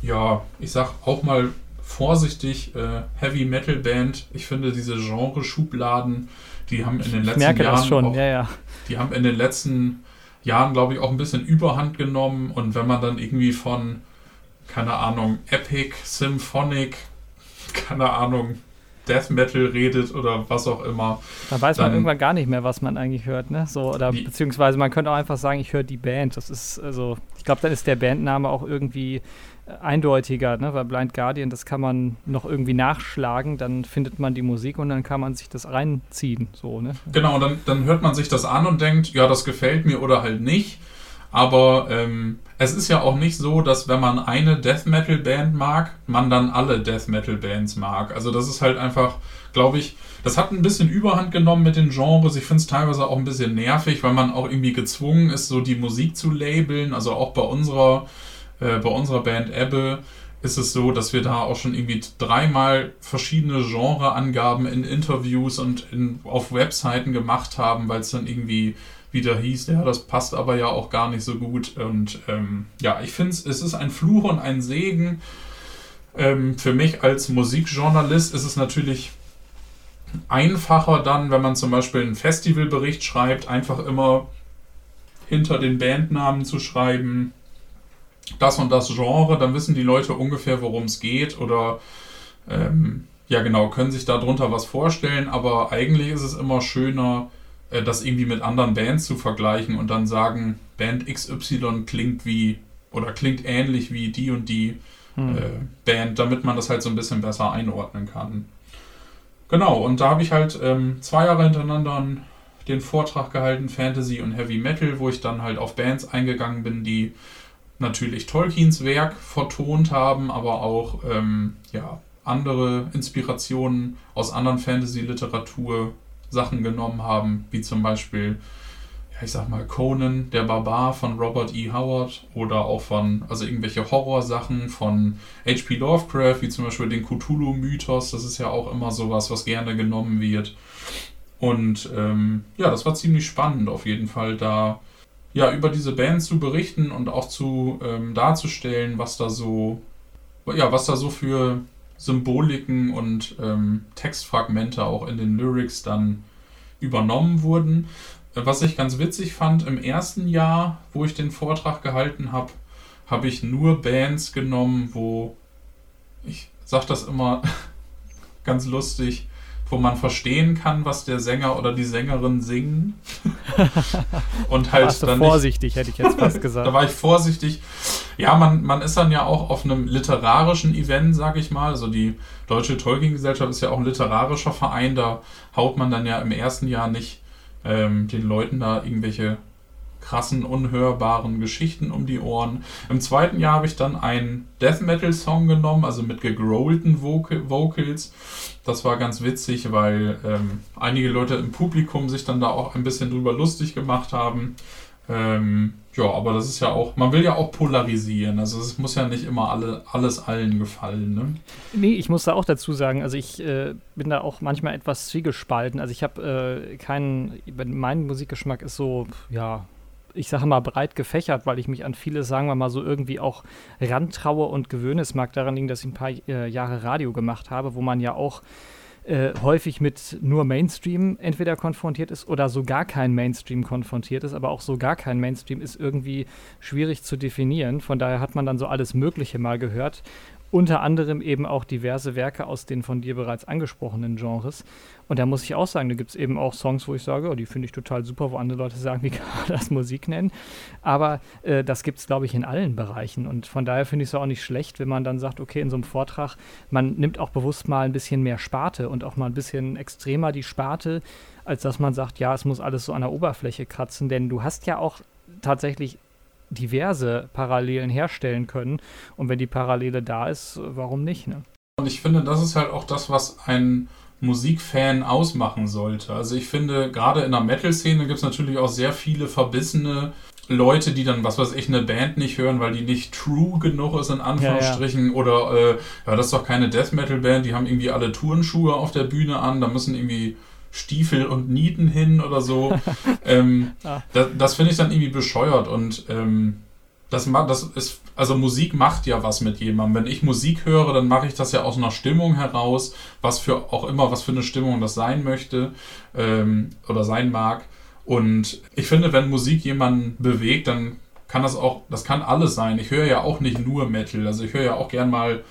ja, ich sag auch mal vorsichtig äh, Heavy Metal Band. Ich finde diese Genre-Schubladen, die haben in den letzten ich merke Jahren das schon. Auch, ja, ja. die haben in den letzten Jahren, glaube ich, auch ein bisschen Überhand genommen. Und wenn man dann irgendwie von, keine Ahnung, Epic, Symphonic, keine Ahnung, Death Metal redet oder was auch immer. Dann weiß man irgendwann gar nicht mehr, was man eigentlich hört, ne? So, oder die, beziehungsweise man könnte auch einfach sagen, ich höre die Band. Das ist, also, ich glaube, dann ist der Bandname auch irgendwie eindeutiger, ne? weil Blind Guardian, das kann man noch irgendwie nachschlagen, dann findet man die Musik und dann kann man sich das reinziehen. So, ne? Genau, dann, dann hört man sich das an und denkt, ja, das gefällt mir oder halt nicht. Aber ähm, es ist ja auch nicht so, dass wenn man eine Death Metal Band mag, man dann alle Death Metal Bands mag. Also das ist halt einfach, glaube ich, das hat ein bisschen Überhand genommen mit den Genres. Ich finde es teilweise auch ein bisschen nervig, weil man auch irgendwie gezwungen ist, so die Musik zu labeln. Also auch bei unserer äh, bei unserer Band Ebbe ist es so, dass wir da auch schon irgendwie dreimal verschiedene Genreangaben in Interviews und in, auf Webseiten gemacht haben, weil es dann irgendwie wieder hieß, ja, das passt aber ja auch gar nicht so gut. Und ähm, ja, ich finde es, es ist ein Fluch und ein Segen. Ähm, für mich als Musikjournalist ist es natürlich einfacher dann, wenn man zum Beispiel einen Festivalbericht schreibt, einfach immer hinter den Bandnamen zu schreiben, das und das Genre, dann wissen die Leute ungefähr, worum es geht oder ähm, ja genau, können sich darunter was vorstellen, aber eigentlich ist es immer schöner, äh, das irgendwie mit anderen Bands zu vergleichen und dann sagen, Band XY klingt wie oder klingt ähnlich wie die und die hm. äh, Band, damit man das halt so ein bisschen besser einordnen kann. Genau, und da habe ich halt ähm, zwei Jahre hintereinander den Vortrag gehalten, Fantasy und Heavy Metal, wo ich dann halt auf Bands eingegangen bin, die natürlich Tolkiens Werk vertont haben, aber auch ähm, ja, andere Inspirationen aus anderen Fantasy-Literatur Sachen genommen haben, wie zum Beispiel, ja, ich sag mal, Conan, der Barbar von Robert E. Howard oder auch von, also irgendwelche Horrorsachen von H.P. Lovecraft, wie zum Beispiel den Cthulhu-Mythos, das ist ja auch immer sowas, was gerne genommen wird. Und ähm, ja, das war ziemlich spannend auf jeden Fall, da ja, über diese Band zu berichten und auch zu ähm, darzustellen, was da so, ja, was da so für Symboliken und ähm, Textfragmente auch in den Lyrics dann übernommen wurden. Was ich ganz witzig fand, im ersten Jahr, wo ich den Vortrag gehalten habe, habe ich nur Bands genommen, wo ich sage das immer ganz lustig, wo man verstehen kann, was der Sänger oder die Sängerin singen. und halt Warst du dann vorsichtig, nicht, hätte ich jetzt fast gesagt. da war ich vorsichtig. Ja, man, man ist dann ja auch auf einem literarischen Event, sag ich mal. Also die Deutsche Tolkien-Gesellschaft ist ja auch ein literarischer Verein. Da haut man dann ja im ersten Jahr nicht ähm, den Leuten da irgendwelche krassen, unhörbaren Geschichten um die Ohren. Im zweiten Jahr habe ich dann einen Death Metal Song genommen, also mit gegrowlten Vocal Vocals. Das war ganz witzig, weil ähm, einige Leute im Publikum sich dann da auch ein bisschen drüber lustig gemacht haben. Ähm, ja, aber das ist ja auch, man will ja auch polarisieren. Also es muss ja nicht immer alle, alles allen gefallen. Ne? Nee, ich muss da auch dazu sagen, also ich äh, bin da auch manchmal etwas zwiegespalten. Also ich habe äh, keinen, mein Musikgeschmack ist so, ja, ich sage mal, breit gefächert, weil ich mich an viele, sagen wir mal, so irgendwie auch rantraue und gewöhne. Es mag daran liegen, dass ich ein paar äh, Jahre Radio gemacht habe, wo man ja auch äh, häufig mit nur Mainstream entweder konfrontiert ist oder so gar kein Mainstream konfrontiert ist, aber auch so gar kein Mainstream ist irgendwie schwierig zu definieren. Von daher hat man dann so alles Mögliche mal gehört unter anderem eben auch diverse Werke aus den von dir bereits angesprochenen Genres. Und da muss ich auch sagen, da gibt es eben auch Songs, wo ich sage, oh, die finde ich total super, wo andere Leute sagen, wie kann man das Musik nennen? Aber äh, das gibt es, glaube ich, in allen Bereichen. Und von daher finde ich es auch nicht schlecht, wenn man dann sagt, okay, in so einem Vortrag, man nimmt auch bewusst mal ein bisschen mehr Sparte und auch mal ein bisschen extremer die Sparte, als dass man sagt, ja, es muss alles so an der Oberfläche kratzen. Denn du hast ja auch tatsächlich diverse Parallelen herstellen können. Und wenn die Parallele da ist, warum nicht? Ne? Und ich finde, das ist halt auch das, was ein Musikfan ausmachen sollte. Also ich finde, gerade in der Metal-Szene gibt es natürlich auch sehr viele verbissene Leute, die dann, was weiß ich, eine Band nicht hören, weil die nicht true genug ist, in Anführungsstrichen. Ja, ja. Oder, äh, ja, das ist doch keine Death Metal-Band, die haben irgendwie alle Turnschuhe auf der Bühne an, da müssen irgendwie Stiefel und Nieten hin oder so. ähm, ah. Das, das finde ich dann irgendwie bescheuert und ähm, das, das ist, also Musik macht ja was mit jemandem. Wenn ich Musik höre, dann mache ich das ja aus einer Stimmung heraus, was für auch immer, was für eine Stimmung das sein möchte ähm, oder sein mag. Und ich finde, wenn Musik jemanden bewegt, dann kann das auch, das kann alles sein. Ich höre ja auch nicht nur Metal. Also ich höre ja auch gern mal,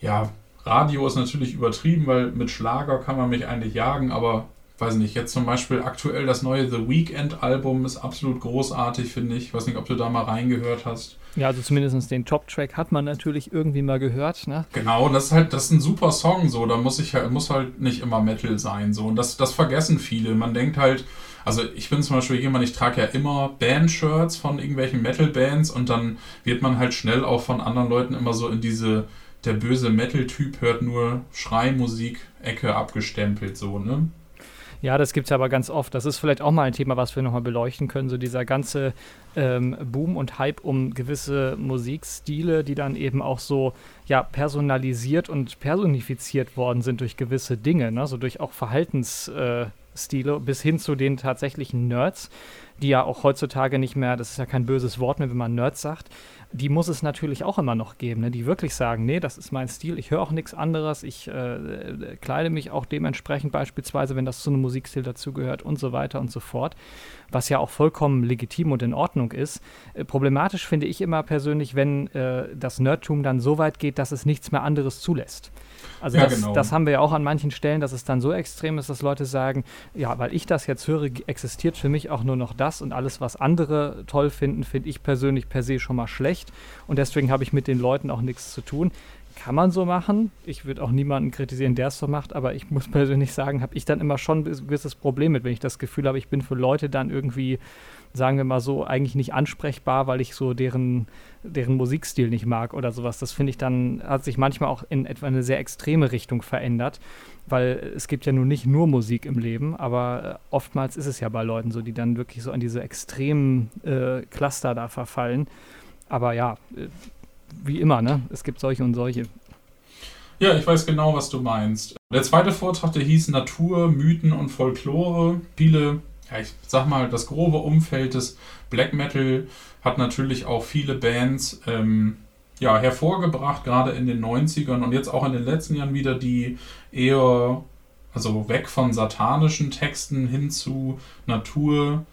ja, Radio ist natürlich übertrieben, weil mit Schlager kann man mich eigentlich jagen, aber weiß nicht, jetzt zum Beispiel aktuell das neue The Weekend-Album ist absolut großartig, finde ich. Ich weiß nicht, ob du da mal reingehört hast. Ja, also zumindest den Top-Track hat man natürlich irgendwie mal gehört, ne? Genau, das ist halt, das ist ein super Song, so, da muss ich halt, muss halt nicht immer Metal sein, so. Und das, das vergessen viele. Man denkt halt, also ich bin zum Beispiel jemand, ich trage ja immer Band-Shirts von irgendwelchen Metal-Bands und dann wird man halt schnell auch von anderen Leuten immer so in diese der böse Metal-Typ hört nur Schreimusik-Ecke abgestempelt, so, ne? Ja, das gibt es aber ganz oft. Das ist vielleicht auch mal ein Thema, was wir nochmal beleuchten können. So dieser ganze ähm, Boom und Hype um gewisse Musikstile, die dann eben auch so ja, personalisiert und personifiziert worden sind durch gewisse Dinge, ne? so durch auch Verhaltensstile äh, bis hin zu den tatsächlichen Nerds, die ja auch heutzutage nicht mehr, das ist ja kein böses Wort mehr, wenn man Nerds sagt, die muss es natürlich auch immer noch geben, ne? die wirklich sagen, nee, das ist mein Stil, ich höre auch nichts anderes, ich äh, kleide mich auch dementsprechend beispielsweise, wenn das zu einem Musikstil dazugehört und so weiter und so fort, was ja auch vollkommen legitim und in Ordnung ist. Äh, problematisch finde ich immer persönlich, wenn äh, das Nerdtum dann so weit geht, dass es nichts mehr anderes zulässt. Also ja, das, genau. das, haben wir ja auch an manchen Stellen, dass es dann so extrem ist, dass Leute sagen, ja, weil ich das jetzt höre, existiert für mich auch nur noch das und alles, was andere toll finden, finde ich persönlich per se schon mal schlecht und deswegen habe ich mit den Leuten auch nichts zu tun. kann man so machen. Ich würde auch niemanden kritisieren, der es so macht, aber ich muss persönlich sagen, habe ich dann immer schon ein gewisses Problem mit, wenn ich das Gefühl habe, ich bin für Leute dann irgendwie, sagen wir mal so, eigentlich nicht ansprechbar, weil ich so deren, deren Musikstil nicht mag oder sowas. Das finde ich dann, hat sich manchmal auch in etwa eine sehr extreme Richtung verändert, weil es gibt ja nun nicht nur Musik im Leben, aber äh, oftmals ist es ja bei Leuten so, die dann wirklich so an diese extremen äh, Cluster da verfallen. Aber ja, äh, wie immer, ne? Es gibt solche und solche. Ja, ich weiß genau, was du meinst. Der zweite Vortrag, der hieß Natur, Mythen und Folklore. Viele, ja, ich sag mal, das grobe Umfeld des Black Metal hat natürlich auch viele Bands ähm, ja, hervorgebracht, gerade in den 90ern und jetzt auch in den letzten Jahren wieder, die eher, also weg von satanischen Texten hin zu Natur,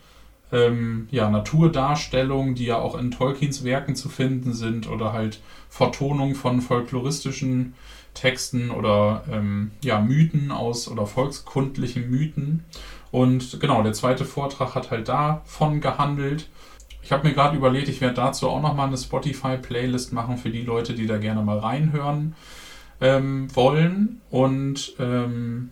ähm, ja, Naturdarstellungen, die ja auch in Tolkiens Werken zu finden sind oder halt Vertonung von folkloristischen Texten oder ähm, ja, Mythen aus oder volkskundlichen Mythen. Und genau, der zweite Vortrag hat halt davon gehandelt. Ich habe mir gerade überlegt, ich werde dazu auch nochmal eine Spotify-Playlist machen für die Leute, die da gerne mal reinhören ähm, wollen. Und ähm,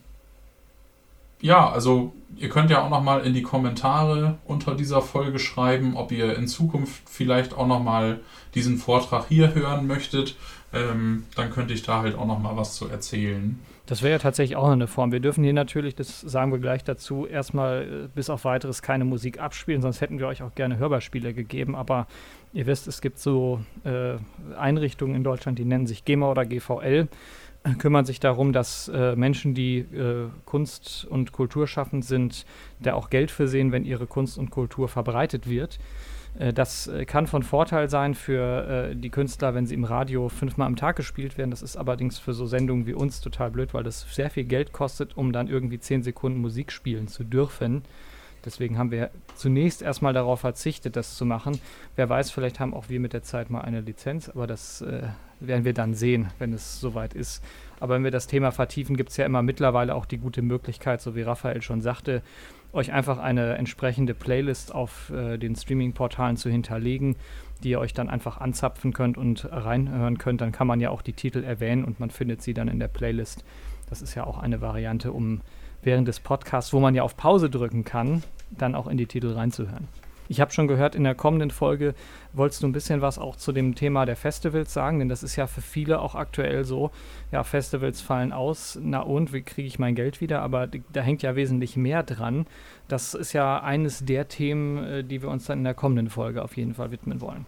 ja, also ihr könnt ja auch nochmal in die Kommentare unter dieser Folge schreiben, ob ihr in Zukunft vielleicht auch nochmal diesen Vortrag hier hören möchtet. Ähm, dann könnte ich da halt auch nochmal was zu erzählen. Das wäre ja tatsächlich auch eine Form. Wir dürfen hier natürlich, das sagen wir gleich dazu, erstmal äh, bis auf weiteres keine Musik abspielen, sonst hätten wir euch auch gerne Hörbarspiele gegeben. Aber ihr wisst, es gibt so äh, Einrichtungen in Deutschland, die nennen sich GEMA oder GVL kümmern sich darum, dass äh, Menschen, die äh, Kunst und Kultur schaffen, sind, da auch Geld für sehen, wenn ihre Kunst und Kultur verbreitet wird. Äh, das äh, kann von Vorteil sein für äh, die Künstler, wenn sie im Radio fünfmal am Tag gespielt werden. Das ist allerdings für so Sendungen wie uns total blöd, weil das sehr viel Geld kostet, um dann irgendwie zehn Sekunden Musik spielen zu dürfen. Deswegen haben wir zunächst erstmal darauf verzichtet, das zu machen. Wer weiß, vielleicht haben auch wir mit der Zeit mal eine Lizenz, aber das äh, werden wir dann sehen, wenn es soweit ist. Aber wenn wir das Thema vertiefen, gibt es ja immer mittlerweile auch die gute Möglichkeit, so wie Raphael schon sagte, euch einfach eine entsprechende Playlist auf äh, den Streaming-Portalen zu hinterlegen, die ihr euch dann einfach anzapfen könnt und reinhören könnt. Dann kann man ja auch die Titel erwähnen und man findet sie dann in der Playlist. Das ist ja auch eine Variante, um während des Podcasts, wo man ja auf Pause drücken kann, dann auch in die Titel reinzuhören. Ich habe schon gehört, in der kommenden Folge wolltest du ein bisschen was auch zu dem Thema der Festivals sagen, denn das ist ja für viele auch aktuell so. Ja, Festivals fallen aus, na und, wie kriege ich mein Geld wieder? Aber da hängt ja wesentlich mehr dran. Das ist ja eines der Themen, äh, die wir uns dann in der kommenden Folge auf jeden Fall widmen wollen.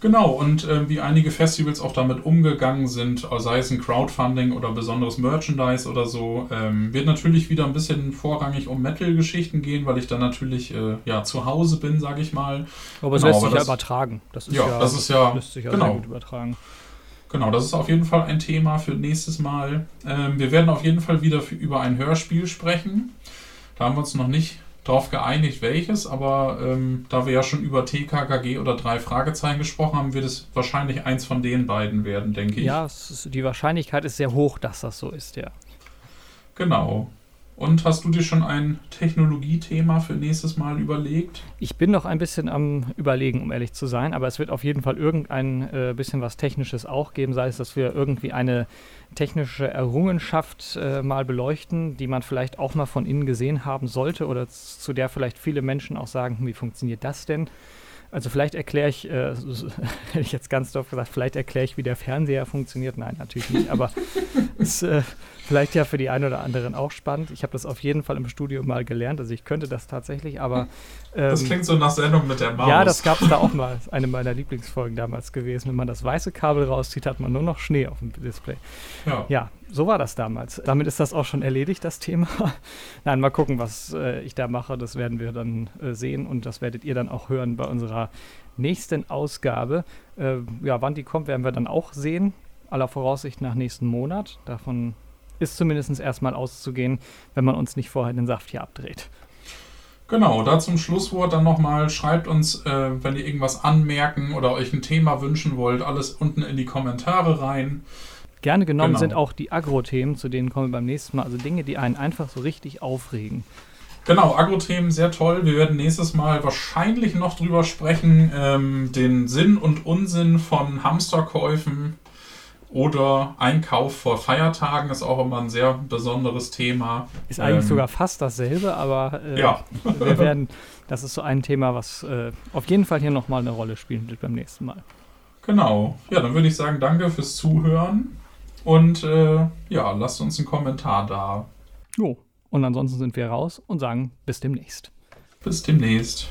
Genau, und äh, wie einige Festivals auch damit umgegangen sind, sei es ein Crowdfunding oder besonderes Merchandise oder so, ähm, wird natürlich wieder ein bisschen vorrangig um Metal-Geschichten gehen, weil ich dann natürlich äh, ja, zu Hause bin, sage ich mal. Aber es genau, lässt sich ja übertragen. Das ist ja, ja, das ist ja, lässt sich ja genau. sehr gut übertragen. Genau, das ist auf jeden Fall ein Thema für nächstes Mal. Ähm, wir werden auf jeden Fall wieder für, über ein Hörspiel sprechen. Da haben wir uns noch nicht darauf geeinigt, welches, aber ähm, da wir ja schon über TKKG oder drei Fragezeichen gesprochen haben, wird es wahrscheinlich eins von den beiden werden, denke ich. Ja, ist, die Wahrscheinlichkeit ist sehr hoch, dass das so ist, ja. Genau. Und hast du dir schon ein Technologiethema für nächstes Mal überlegt? Ich bin noch ein bisschen am Überlegen, um ehrlich zu sein, aber es wird auf jeden Fall irgendein äh, bisschen was Technisches auch geben, sei es, dass wir irgendwie eine technische Errungenschaft äh, mal beleuchten, die man vielleicht auch mal von innen gesehen haben sollte oder zu der vielleicht viele Menschen auch sagen, hm, wie funktioniert das denn? Also vielleicht erkläre ich, äh, hätte ich jetzt ganz doof gesagt, vielleicht erkläre ich, wie der Fernseher funktioniert. Nein, natürlich nicht, aber ist äh, vielleicht ja für die einen oder anderen auch spannend. Ich habe das auf jeden Fall im Studio mal gelernt, also ich könnte das tatsächlich, aber... Ähm, das klingt so nach Sendung mit der Maus. Ja, das gab es da auch mal, eine meiner Lieblingsfolgen damals gewesen. Wenn man das weiße Kabel rauszieht, hat man nur noch Schnee auf dem Display. Ja. ja, so war das damals. Damit ist das auch schon erledigt, das Thema. Nein, mal gucken, was äh, ich da mache. Das werden wir dann äh, sehen und das werdet ihr dann auch hören bei unserer nächsten Ausgabe. Äh, ja, wann die kommt, werden wir dann auch sehen. Aller Voraussicht nach nächsten Monat. Davon ist zumindest erstmal auszugehen, wenn man uns nicht vorher den Saft hier abdreht. Genau, da zum Schlusswort dann nochmal, schreibt uns, äh, wenn ihr irgendwas anmerken oder euch ein Thema wünschen wollt, alles unten in die Kommentare rein. Gerne genommen genau. sind auch die Agro-Themen, zu denen kommen wir beim nächsten Mal. Also Dinge, die einen einfach so richtig aufregen. Genau, Agro-Themen sehr toll. Wir werden nächstes Mal wahrscheinlich noch drüber sprechen, ähm, den Sinn und Unsinn von Hamsterkäufen. Oder Einkauf vor Feiertagen ist auch immer ein sehr besonderes Thema. Ist eigentlich ähm, sogar fast dasselbe, aber äh, ja. wir werden, das ist so ein Thema, was äh, auf jeden Fall hier nochmal eine Rolle spielen wird beim nächsten Mal. Genau. Ja, dann würde ich sagen, danke fürs Zuhören und äh, ja, lasst uns einen Kommentar da. Jo, und ansonsten sind wir raus und sagen bis demnächst. Bis demnächst.